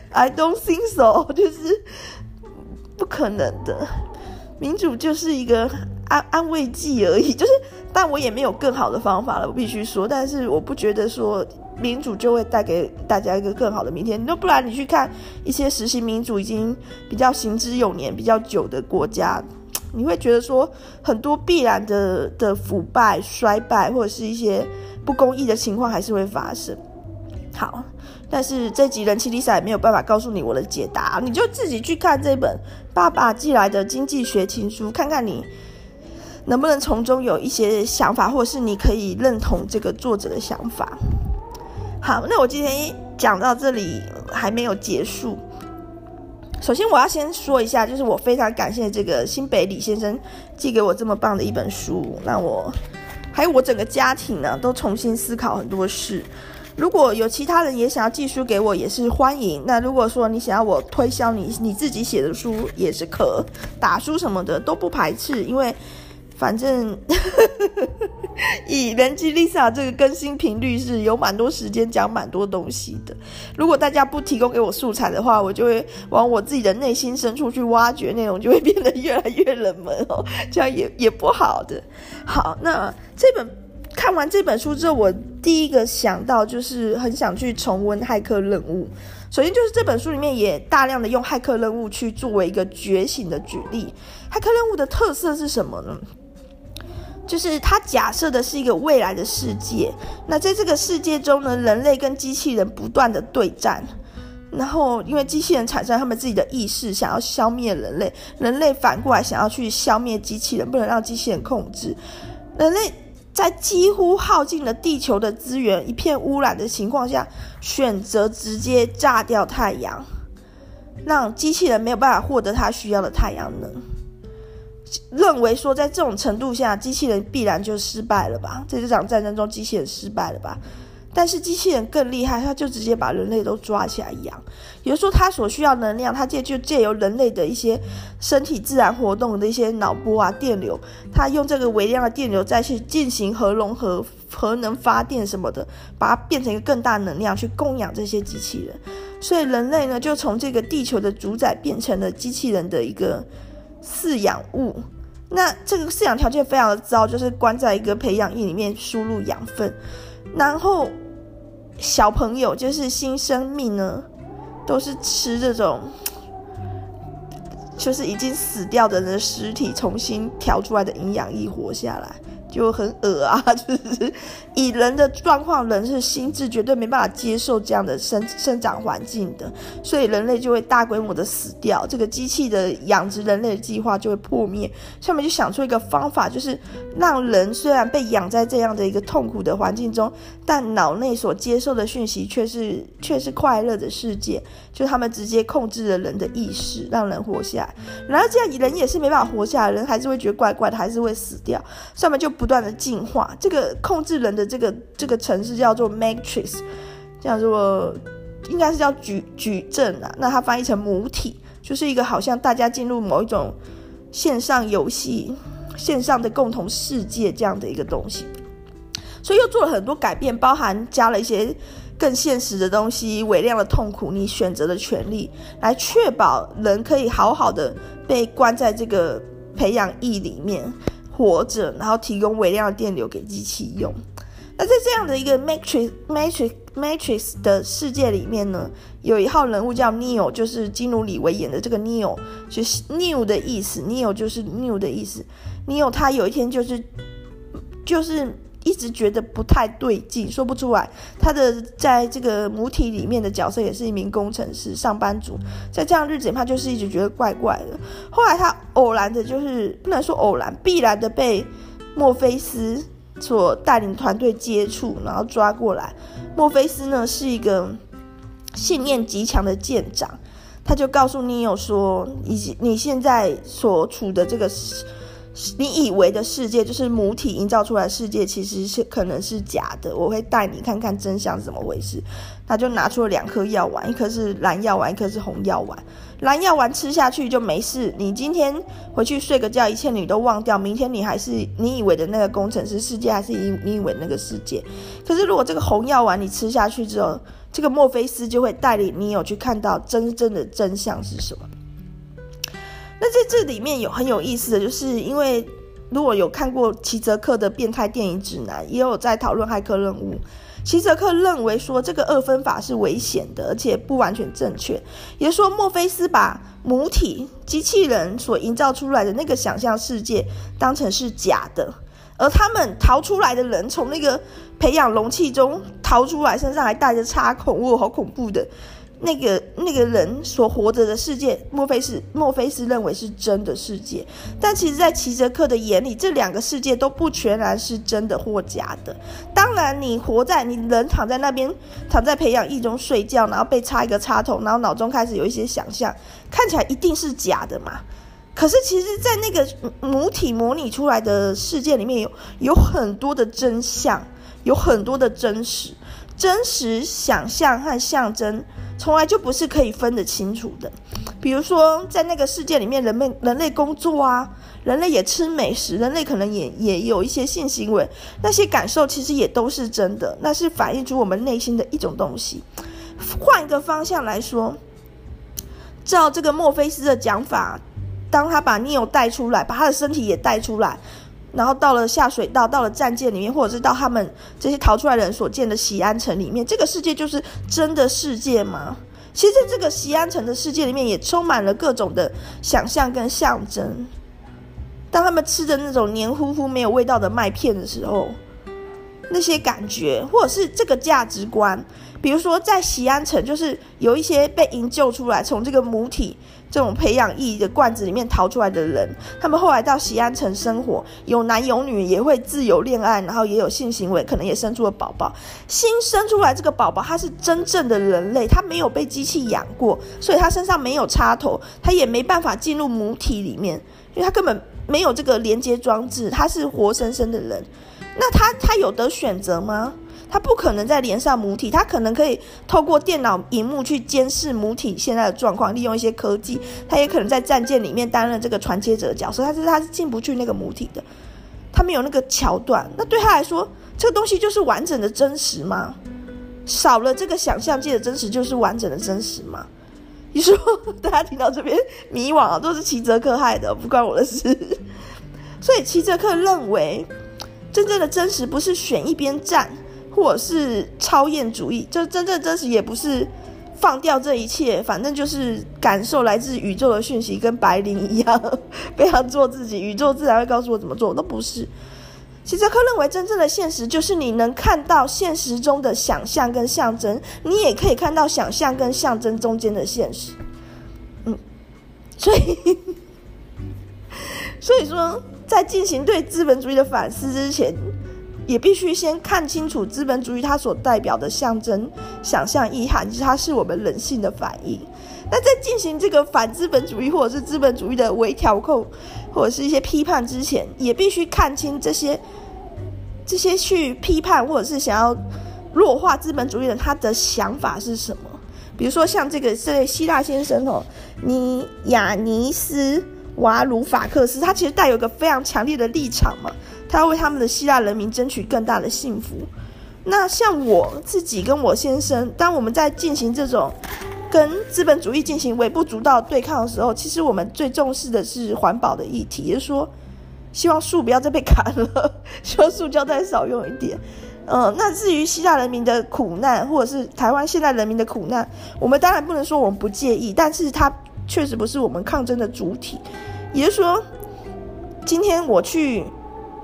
，I don't think so，就是不可能的，民主就是一个安安慰剂而已，就是，但我也没有更好的方法了，我必须说，但是我不觉得说。民主就会带给大家一个更好的明天。那不然你去看一些实行民主已经比较行之有年、比较久的国家，你会觉得说很多必然的的腐败、衰败或者是一些不公义的情况还是会发生。好，但是这集人妻 Lisa 也没有办法告诉你我的解答，你就自己去看这本爸爸寄来的经济学情书，看看你能不能从中有一些想法，或者是你可以认同这个作者的想法。好，那我今天讲到这里还没有结束。首先，我要先说一下，就是我非常感谢这个新北李先生寄给我这么棒的一本书，让我还有我整个家庭呢都重新思考很多事。如果有其他人也想要寄书给我，也是欢迎。那如果说你想要我推销你你自己写的书，也是可打书什么的都不排斥，因为反正 以人机 Lisa 这个更新频率是有蛮多时间讲蛮多东西的。如果大家不提供给我素材的话，我就会往我自己的内心深处去挖掘，内容就会变得越来越冷门哦，这样也也不好的。好，那这本。看完这本书之后，我第一个想到就是很想去重温《骇客任务》。首先就是这本书里面也大量的用骇客任务去作为一个觉醒的举例。骇客任务的特色是什么呢？就是它假设的是一个未来的世界。那在这个世界中呢，人类跟机器人不断的对战。然后因为机器人产生他们自己的意识，想要消灭人类，人类反过来想要去消灭机器人，不能让机器人控制人类。在几乎耗尽了地球的资源、一片污染的情况下，选择直接炸掉太阳，让机器人没有办法获得它需要的太阳能。认为说，在这种程度下，机器人必然就失败了吧？在这场战争中，机器人失败了吧？但是机器人更厉害，它就直接把人类都抓起来养。比如说，它所需要能量，它借就借由人类的一些身体自然活动的一些脑波啊、电流，它用这个微量的电流再去进行核融合、核能发电什么的，把它变成一个更大能量去供养这些机器人。所以人类呢，就从这个地球的主宰变成了机器人的一个饲养物。那这个饲养条件非常的糟，就是关在一个培养液里面输入养分，然后。小朋友就是新生命呢，都是吃这种，就是已经死掉的人的尸体重新调出来的营养液活下来。就很恶啊，就是以人的状况，人是心智绝对没办法接受这样的生生长环境的，所以人类就会大规模的死掉，这个机器的养殖人类的计划就会破灭。下面就想出一个方法，就是让人虽然被养在这样的一个痛苦的环境中，但脑内所接受的讯息却是却是快乐的世界，就他们直接控制了人的意识，让人活下来。然后这样人也是没办法活下来，人还是会觉得怪怪的，还是会死掉。上面就不。断的进化，这个控制人的这个这个城市叫做 Matrix，叫做应该是叫矩矩阵啊。那它翻译成母体，就是一个好像大家进入某一种线上游戏、线上的共同世界这样的一个东西。所以又做了很多改变，包含加了一些更现实的东西，微量的痛苦，你选择的权利，来确保人可以好好的被关在这个培养液里面。活着，然后提供微量的电流给机器用。那在这样的一个 matrix matrix matrix 的世界里面呢，有一号人物叫 Neo，就是基努里维演的这个 Neo，就是 new 的意思，Neo 就是 new 的意思。Neo 他有一天就是就是。一直觉得不太对劲，说不出来。他的在这个母体里面的角色也是一名工程师、上班族，在这样日子，他就是一直觉得怪怪的。后来他偶然的，就是不能说偶然，必然的被墨菲斯所带领团队接触，然后抓过来。墨菲斯呢是一个信念极强的舰长，他就告诉尼欧说：“以及你现在所处的这个。”你以为的世界就是母体营造出来世界，其实是可能是假的。我会带你看看真相是怎么回事。他就拿出了两颗药丸，一颗是蓝药丸，一颗是红药丸。蓝药丸吃下去就没事，你今天回去睡个觉，一切你都忘掉。明天你还是你以为的那个工程师世界，还是你你以为那个世界。可是如果这个红药丸你吃下去之后，这个墨菲斯就会带领你有去看到真正的真相是什么。那在这里面有很有意思的就是，因为如果有看过齐泽克的变态电影指南，也有在讨论骇客任务。齐泽克认为说这个二分法是危险的，而且不完全正确。也说，墨菲斯把母体机器人所营造出来的那个想象世界当成是假的，而他们逃出来的人从那个培养容器中逃出来，身上还带着插孔，哇，好恐怖的。那个那个人所活着的世界，莫非是莫非是认为是真的世界，但其实，在齐泽克的眼里，这两个世界都不全然是真的或假的。当然，你活在你人躺在那边，躺在培养液中睡觉，然后被插一个插头，然后脑中开始有一些想象，看起来一定是假的嘛。可是，其实，在那个母体模拟出来的世界里面，有有很多的真相，有很多的真实。真实、想象和象征从来就不是可以分得清楚的。比如说，在那个世界里面，人们人类工作啊，人类也吃美食，人类可能也也有一些性行为，那些感受其实也都是真的，那是反映出我们内心的一种东西。换一个方向来说，照这个墨菲斯的讲法，当他把 Neo 带出来，把他的身体也带出来。然后到了下水道，到了战舰里面，或者是到他们这些逃出来的人所建的西安城里面，这个世界就是真的世界吗？其实，在这个西安城的世界里面，也充满了各种的想象跟象征。当他们吃着那种黏糊糊、没有味道的麦片的时候，那些感觉，或者是这个价值观，比如说在西安城，就是有一些被营救出来，从这个母体。这种培养液的罐子里面逃出来的人，他们后来到西安城生活，有男有女，也会自由恋爱，然后也有性行为，可能也生出了宝宝。新生出来这个宝宝，他是真正的人类，他没有被机器养过，所以他身上没有插头，他也没办法进入母体里面，因为他根本没有这个连接装置，他是活生生的人。那他他有得选择吗？他不可能再连上母体，他可能可以透过电脑荧幕去监视母体现在的状况，利用一些科技，他也可能在战舰里面担任这个传接者的角色，但是他是进不去那个母体的，他没有那个桥段。那对他来说，这个东西就是完整的真实吗？少了这个想象界的真实，就是完整的真实吗？你说大家听到这边迷惘啊，都是齐泽克害的，不关我的事。所以齐泽克认为，真正的真实不是选一边站。或是超验主义，就真正真实也不是放掉这一切，反正就是感受来自宇宙的讯息，跟白灵一样，非常做自己，宇宙自然会告诉我怎么做，都不是。齐泽克认为，真正的现实就是你能看到现实中的想象跟象征，你也可以看到想象跟象征中间的现实。嗯，所以，所以说，在进行对资本主义的反思之前。也必须先看清楚资本主义它所代表的象征、想象意涵，其实它是我们人性的反应。那在进行这个反资本主义或者是资本主义的微调控，或者是一些批判之前，也必须看清这些这些去批判或者是想要弱化资本主义的他的想法是什么。比如说像这个这位希腊先生哦，尼亚尼斯瓦鲁法克斯，他其实带有一个非常强烈的立场嘛。他要为他们的希腊人民争取更大的幸福。那像我自己跟我先生，当我们在进行这种跟资本主义进行微不足道对抗的时候，其实我们最重视的是环保的议题，也就是说，希望树不要再被砍了，希望塑胶再少用一点。嗯，那至于希腊人民的苦难，或者是台湾现代人民的苦难，我们当然不能说我们不介意，但是它确实不是我们抗争的主体。也就是说，今天我去。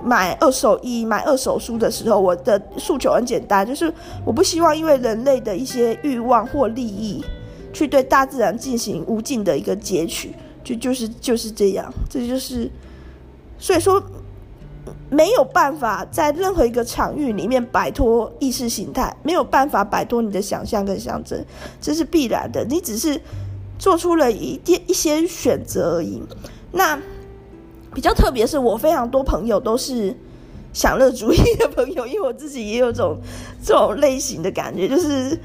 买二手衣、买二手书的时候，我的诉求很简单，就是我不希望因为人类的一些欲望或利益，去对大自然进行无尽的一个截取，就就是就是这样，这就是，所以说没有办法在任何一个场域里面摆脱意识形态，没有办法摆脱你的想象跟象征，这是必然的，你只是做出了一点一些选择而已，那。比较特别是我非常多朋友都是享乐主义的朋友，因为我自己也有种 这种类型的感觉，就是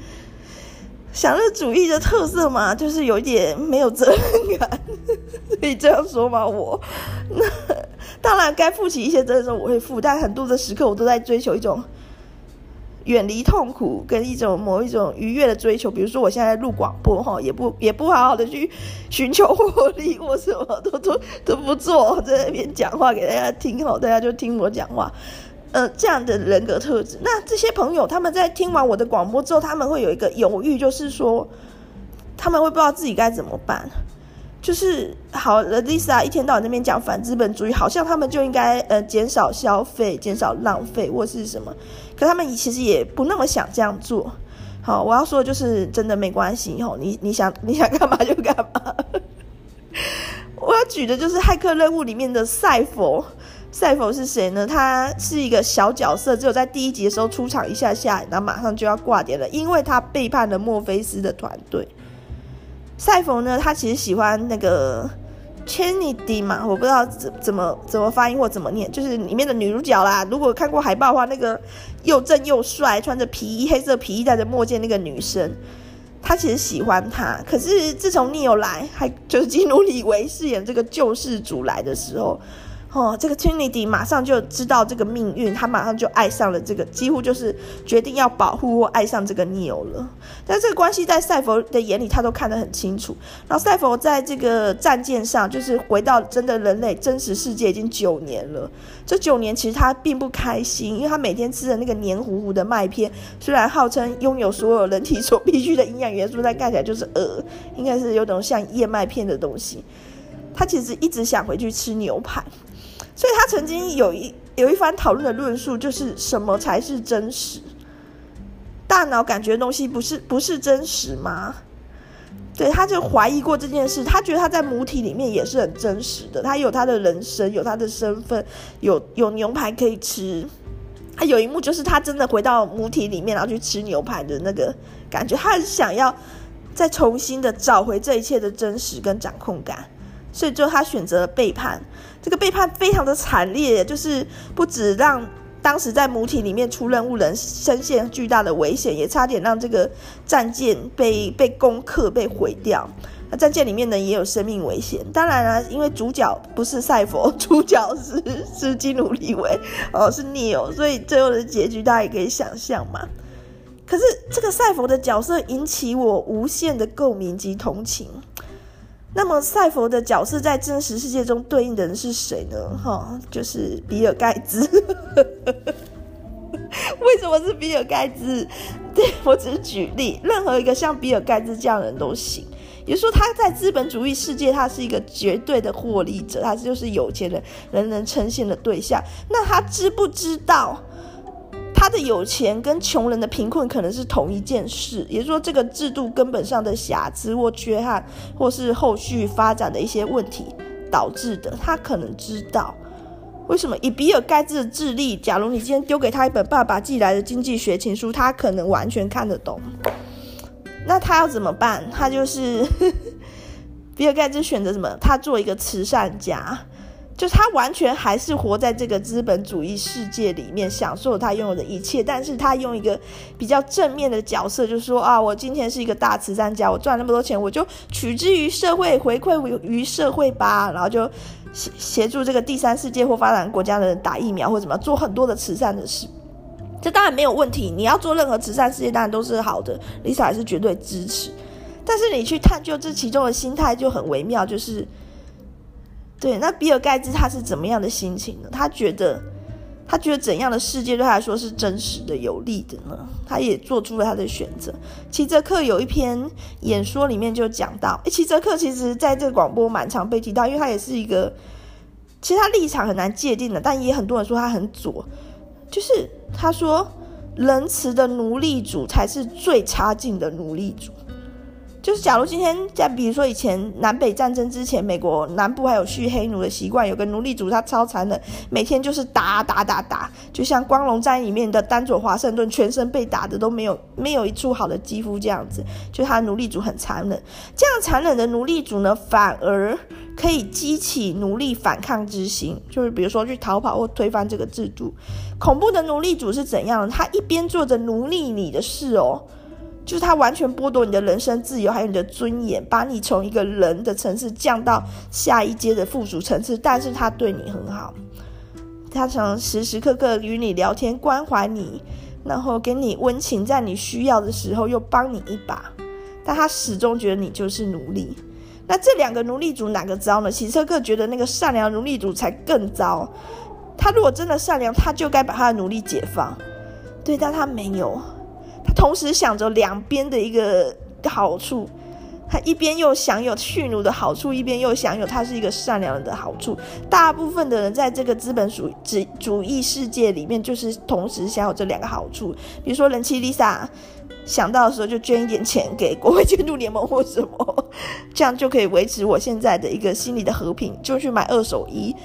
享乐主义的特色嘛，就是有一点没有责任感，可以这样说吗？我那当然该负起一些责任时候我会负，但很多的时刻我都在追求一种。远离痛苦跟一种某一种愉悦的追求，比如说我现在录广播哈，也不也不好好的去寻求获利或什么，都都都不做，在那边讲话给大家听哈，大家就听我讲话，呃，这样的人格特质。那这些朋友他们在听完我的广播之后，他们会有一个犹豫，就是说他们会不知道自己该怎么办。就是好了，Lisa 一天到晚那边讲反资本主义，好像他们就应该呃减少消费、减少浪费或是什么，可他们其实也不那么想这样做。好，我要说的就是真的没关系吼，你你想 你想干嘛就干嘛。我要举的就是《骇客任务》里面的赛佛，赛佛是谁呢？他是一个小角色，只有在第一集的时候出场一下下，然后马上就要挂点了，因为他背叛了墨菲斯的团队。赛佛呢，他其实喜欢那个 Trinity 嘛，我不知道怎怎么怎么发音或怎么念，就是里面的女主角啦。如果看过海报的话，那个又正又帅，穿着皮衣、黑色皮衣、戴着墨镜那个女生，她其实喜欢他。可是自从 n e 来，还就是基努里维饰演这个救世主来的时候。哦，这个 Trinity 马上就知道这个命运，他马上就爱上了这个，几乎就是决定要保护或爱上这个 Neo 了。但这个关系在赛佛的眼里，他都看得很清楚。然后赛佛在这个战舰上，就是回到真的人类真实世界已经九年了。这九年其实他并不开心，因为他每天吃的那个黏糊糊的麦片，虽然号称拥有所有人体所必需的营养元素，但看起来就是呃，应该是有种像燕麦片的东西。他其实一直想回去吃牛排。所以他曾经有一有一番讨论的论述，就是什么才是真实？大脑感觉东西不是不是真实吗？对，他就怀疑过这件事。他觉得他在母体里面也是很真实的，他有他的人生，有他的身份，有有牛排可以吃。他有一幕就是他真的回到母体里面，然后去吃牛排的那个感觉。他很想要再重新的找回这一切的真实跟掌控感。所以，就他选择了背叛。这个背叛非常的惨烈，就是不止让当时在母体里面出任务人深陷巨大的危险，也差点让这个战舰被被攻克、被毁掉。那战舰里面呢，也有生命危险。当然了，因为主角不是赛佛，主角是是基努李维哦，是 Neo，所以最后的结局大家也可以想象嘛。可是这个赛佛的角色引起我无限的共鸣及同情。那么赛佛的角色在真实世界中对应的人是谁呢？哈，就是比尔盖茨。为什么是比尔盖茨？对，我只是举例，任何一个像比尔盖茨这样的人都行。也就是说，他在资本主义世界，他是一个绝对的获利者，他就是有钱人人人称羡的对象。那他知不知道？他的有钱跟穷人的贫困可能是同一件事，也就是说，这个制度根本上的瑕疵或缺憾，或是后续发展的一些问题导致的。他可能知道为什么。以比尔盖茨的智力，假如你今天丢给他一本爸爸寄来的经济学情书，他可能完全看得懂。那他要怎么办？他就是 比尔盖茨选择什么？他做一个慈善家。就他完全还是活在这个资本主义世界里面，享受他拥有的一切。但是他用一个比较正面的角色，就是说啊，我今天是一个大慈善家，我赚那么多钱，我就取之于社会，回馈于社会吧。然后就协协助这个第三世界或发展国家的人打疫苗或怎么做很多的慈善的事。这当然没有问题，你要做任何慈善事业，当然都是好的。Lisa 还是绝对支持。但是你去探究这其中的心态就很微妙，就是。对，那比尔盖茨他是怎么样的心情呢？他觉得，他觉得怎样的世界对他来说是真实的、有利的呢？他也做出了他的选择。齐泽克有一篇演说里面就讲到，齐泽克其实在这个广播蛮常被提到，因为他也是一个，其实他立场很难界定的，但也很多人说他很左，就是他说，仁慈的奴隶主才是最差劲的奴隶主。就是，假如今天在比如说以前南北战争之前，美国南部还有蓄黑奴的习惯，有个奴隶主他超残忍，每天就是打打打打，就像《光荣战》里面的丹佐华盛顿，全身被打的都没有没有一处好的肌肤这样子，就他奴隶主很残忍。这样残忍的奴隶主呢，反而可以激起奴隶反抗之心，就是比如说去逃跑或推翻这个制度。恐怖的奴隶主是怎样？他一边做着奴隶你的事哦。就是他完全剥夺你的人身自由，还有你的尊严，把你从一个人的层次降到下一阶的附属层次。但是他对你很好，他常时时刻刻与你聊天，关怀你，然后给你温情，在你需要的时候又帮你一把。但他始终觉得你就是奴隶。那这两个奴隶主哪个糟呢？齐泽克觉得那个善良奴隶主才更糟。他如果真的善良，他就该把他的奴隶解放。对，但他没有。他同时想着两边的一个好处，他一边又享有蓄奴的好处，一边又享有他是一个善良人的好处。大部分的人在这个资本主义主义世界里面，就是同时享有这两个好处。比如说人妻 Lisa 想到的时候就捐一点钱给国会监督联盟或什么，这样就可以维持我现在的一个心理的和平，就去买二手衣。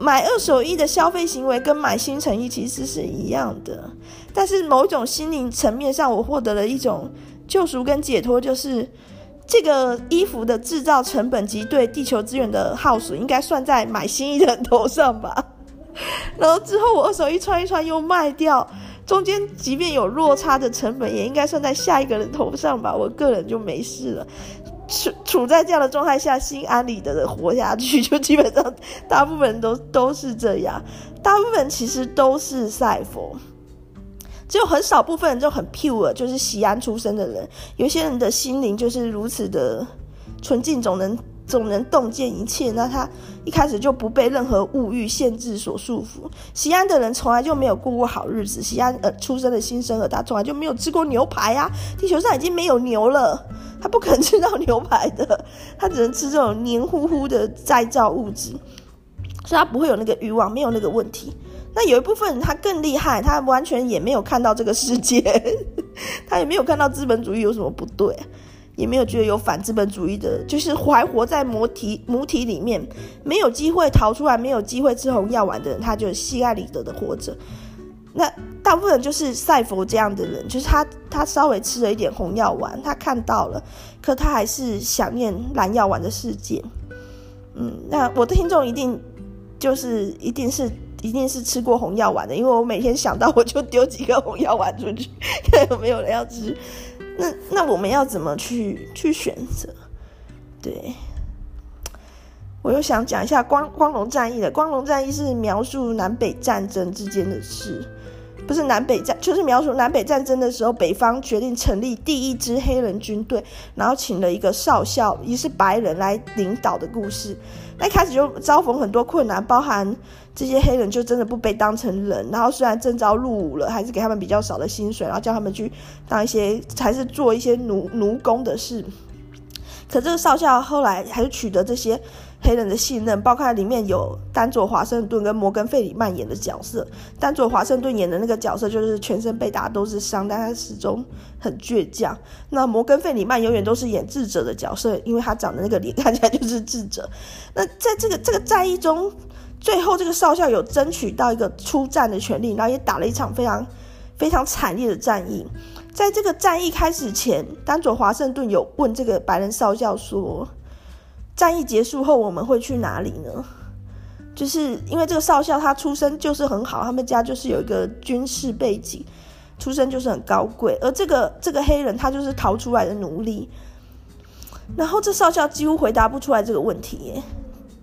买二手衣的消费行为跟买新成衣其实是一样的，但是某一种心灵层面上，我获得了一种救赎跟解脱，就是这个衣服的制造成本及对地球资源的耗损，应该算在买新衣的人头上吧。然后之后我二手一穿一穿又卖掉，中间即便有落差的成本，也应该算在下一个人头上吧。我个人就没事了。处处在这样的状态下，心安理得的活下去，就基本上大部分人都都是这样。大部分其实都是赛佛。只有很少部分人就很 pure，就是锡安出生的人。有些人的心灵就是如此的纯净，总能总能洞见一切。那他一开始就不被任何物欲限制所束缚。西安的人从来就没有过过好日子。西安呃出生的新生儿，他从来就没有吃过牛排啊。地球上已经没有牛了，他不可能吃到牛排的，他只能吃这种黏糊糊的再造物质，所以他不会有那个欲望，没有那个问题。那有一部分人他更厉害，他完全也没有看到这个世界，他也没有看到资本主义有什么不对，也没有觉得有反资本主义的，就是还活在母体母体里面，没有机会逃出来，没有机会吃红药丸的人，他就心安理得的活着。那大部分人就是赛佛这样的人，就是他他稍微吃了一点红药丸，他看到了，可他还是想念蓝药丸的世界。嗯，那我的听众一定就是一定是。一定是吃过红药丸的，因为我每天想到我就丢几个红药丸出去，看有没有人要吃。那那我们要怎么去去选择？对，我又想讲一下光光荣战役的。光荣战役是描述南北战争之间的事，不是南北战，就是描述南北战争的时候，北方决定成立第一支黑人军队，然后请了一个少校，也是白人来领导的故事。那一开始就遭逢很多困难，包含这些黑人就真的不被当成人，然后虽然征召入伍了，还是给他们比较少的薪水，然后叫他们去当一些还是做一些奴奴工的事。可这个少校后来还是取得这些黑人的信任，包括里面有丹佐华盛顿跟摩根费里曼演的角色。丹佐华盛顿演的那个角色就是全身被打都是伤，但他始终很倔强。那摩根费里曼永远都是演智者的角色，因为他长的那个脸看起来就是智者。那在这个这个战役中，最后这个少校有争取到一个出战的权利，然后也打了一场非常非常惨烈的战役。在这个战役开始前，丹佐华盛顿有问这个白人少校说：“战役结束后我们会去哪里呢？”就是因为这个少校他出身就是很好，他们家就是有一个军事背景，出身就是很高贵。而这个这个黑人他就是逃出来的奴隶，然后这少校几乎回答不出来这个问题耶。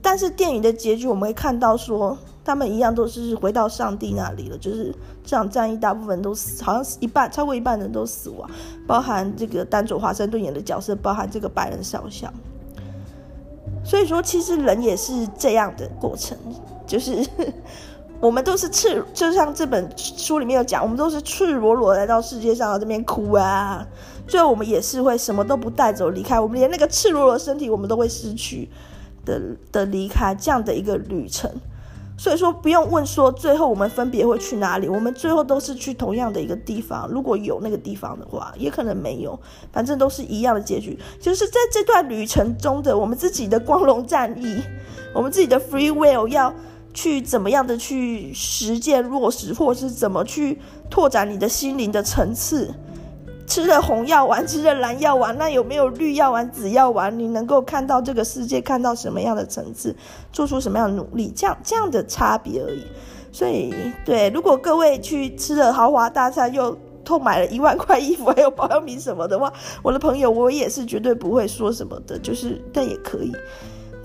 但是电影的结局我们会看到说。他们一样都是回到上帝那里了，就是这场战役大部分都死，好像一半超过一半人都死亡，包含这个丹佐华盛顿演的角色，包含这个白人少校。所以说，其实人也是这样的过程，就是 我们都是赤，就像这本书里面有讲，我们都是赤裸裸来到世界上这边哭啊，最后我们也是会什么都不带走离开，我们连那个赤裸裸的身体我们都会失去的的离开这样的一个旅程。所以说不用问说最后我们分别会去哪里，我们最后都是去同样的一个地方。如果有那个地方的话，也可能没有，反正都是一样的结局。就是在这段旅程中的我们自己的光荣战役，我们自己的 free will 要去怎么样的去实践落实，或是怎么去拓展你的心灵的层次。吃了红药丸，吃了蓝药丸，那有没有绿药丸、紫药丸？你能够看到这个世界，看到什么样的层次，做出什么样的努力，这样这样的差别而已。所以，对，如果各位去吃了豪华大餐，又偷买了一万块衣服，还有保养品什么的话，我的朋友，我也是绝对不会说什么的，就是但也可以。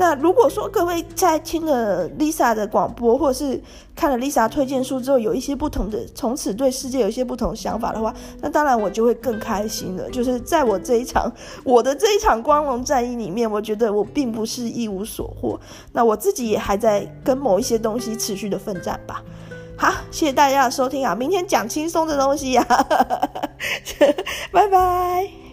那如果说各位在听了 Lisa 的广播，或者是看了 Lisa 推荐书之后，有一些不同的，从此对世界有一些不同的想法的话，那当然我就会更开心了。就是在我这一场我的这一场光荣战役里面，我觉得我并不是一无所获。那我自己也还在跟某一些东西持续的奋战吧。好，谢谢大家的收听啊！明天讲轻松的东西呀，拜拜。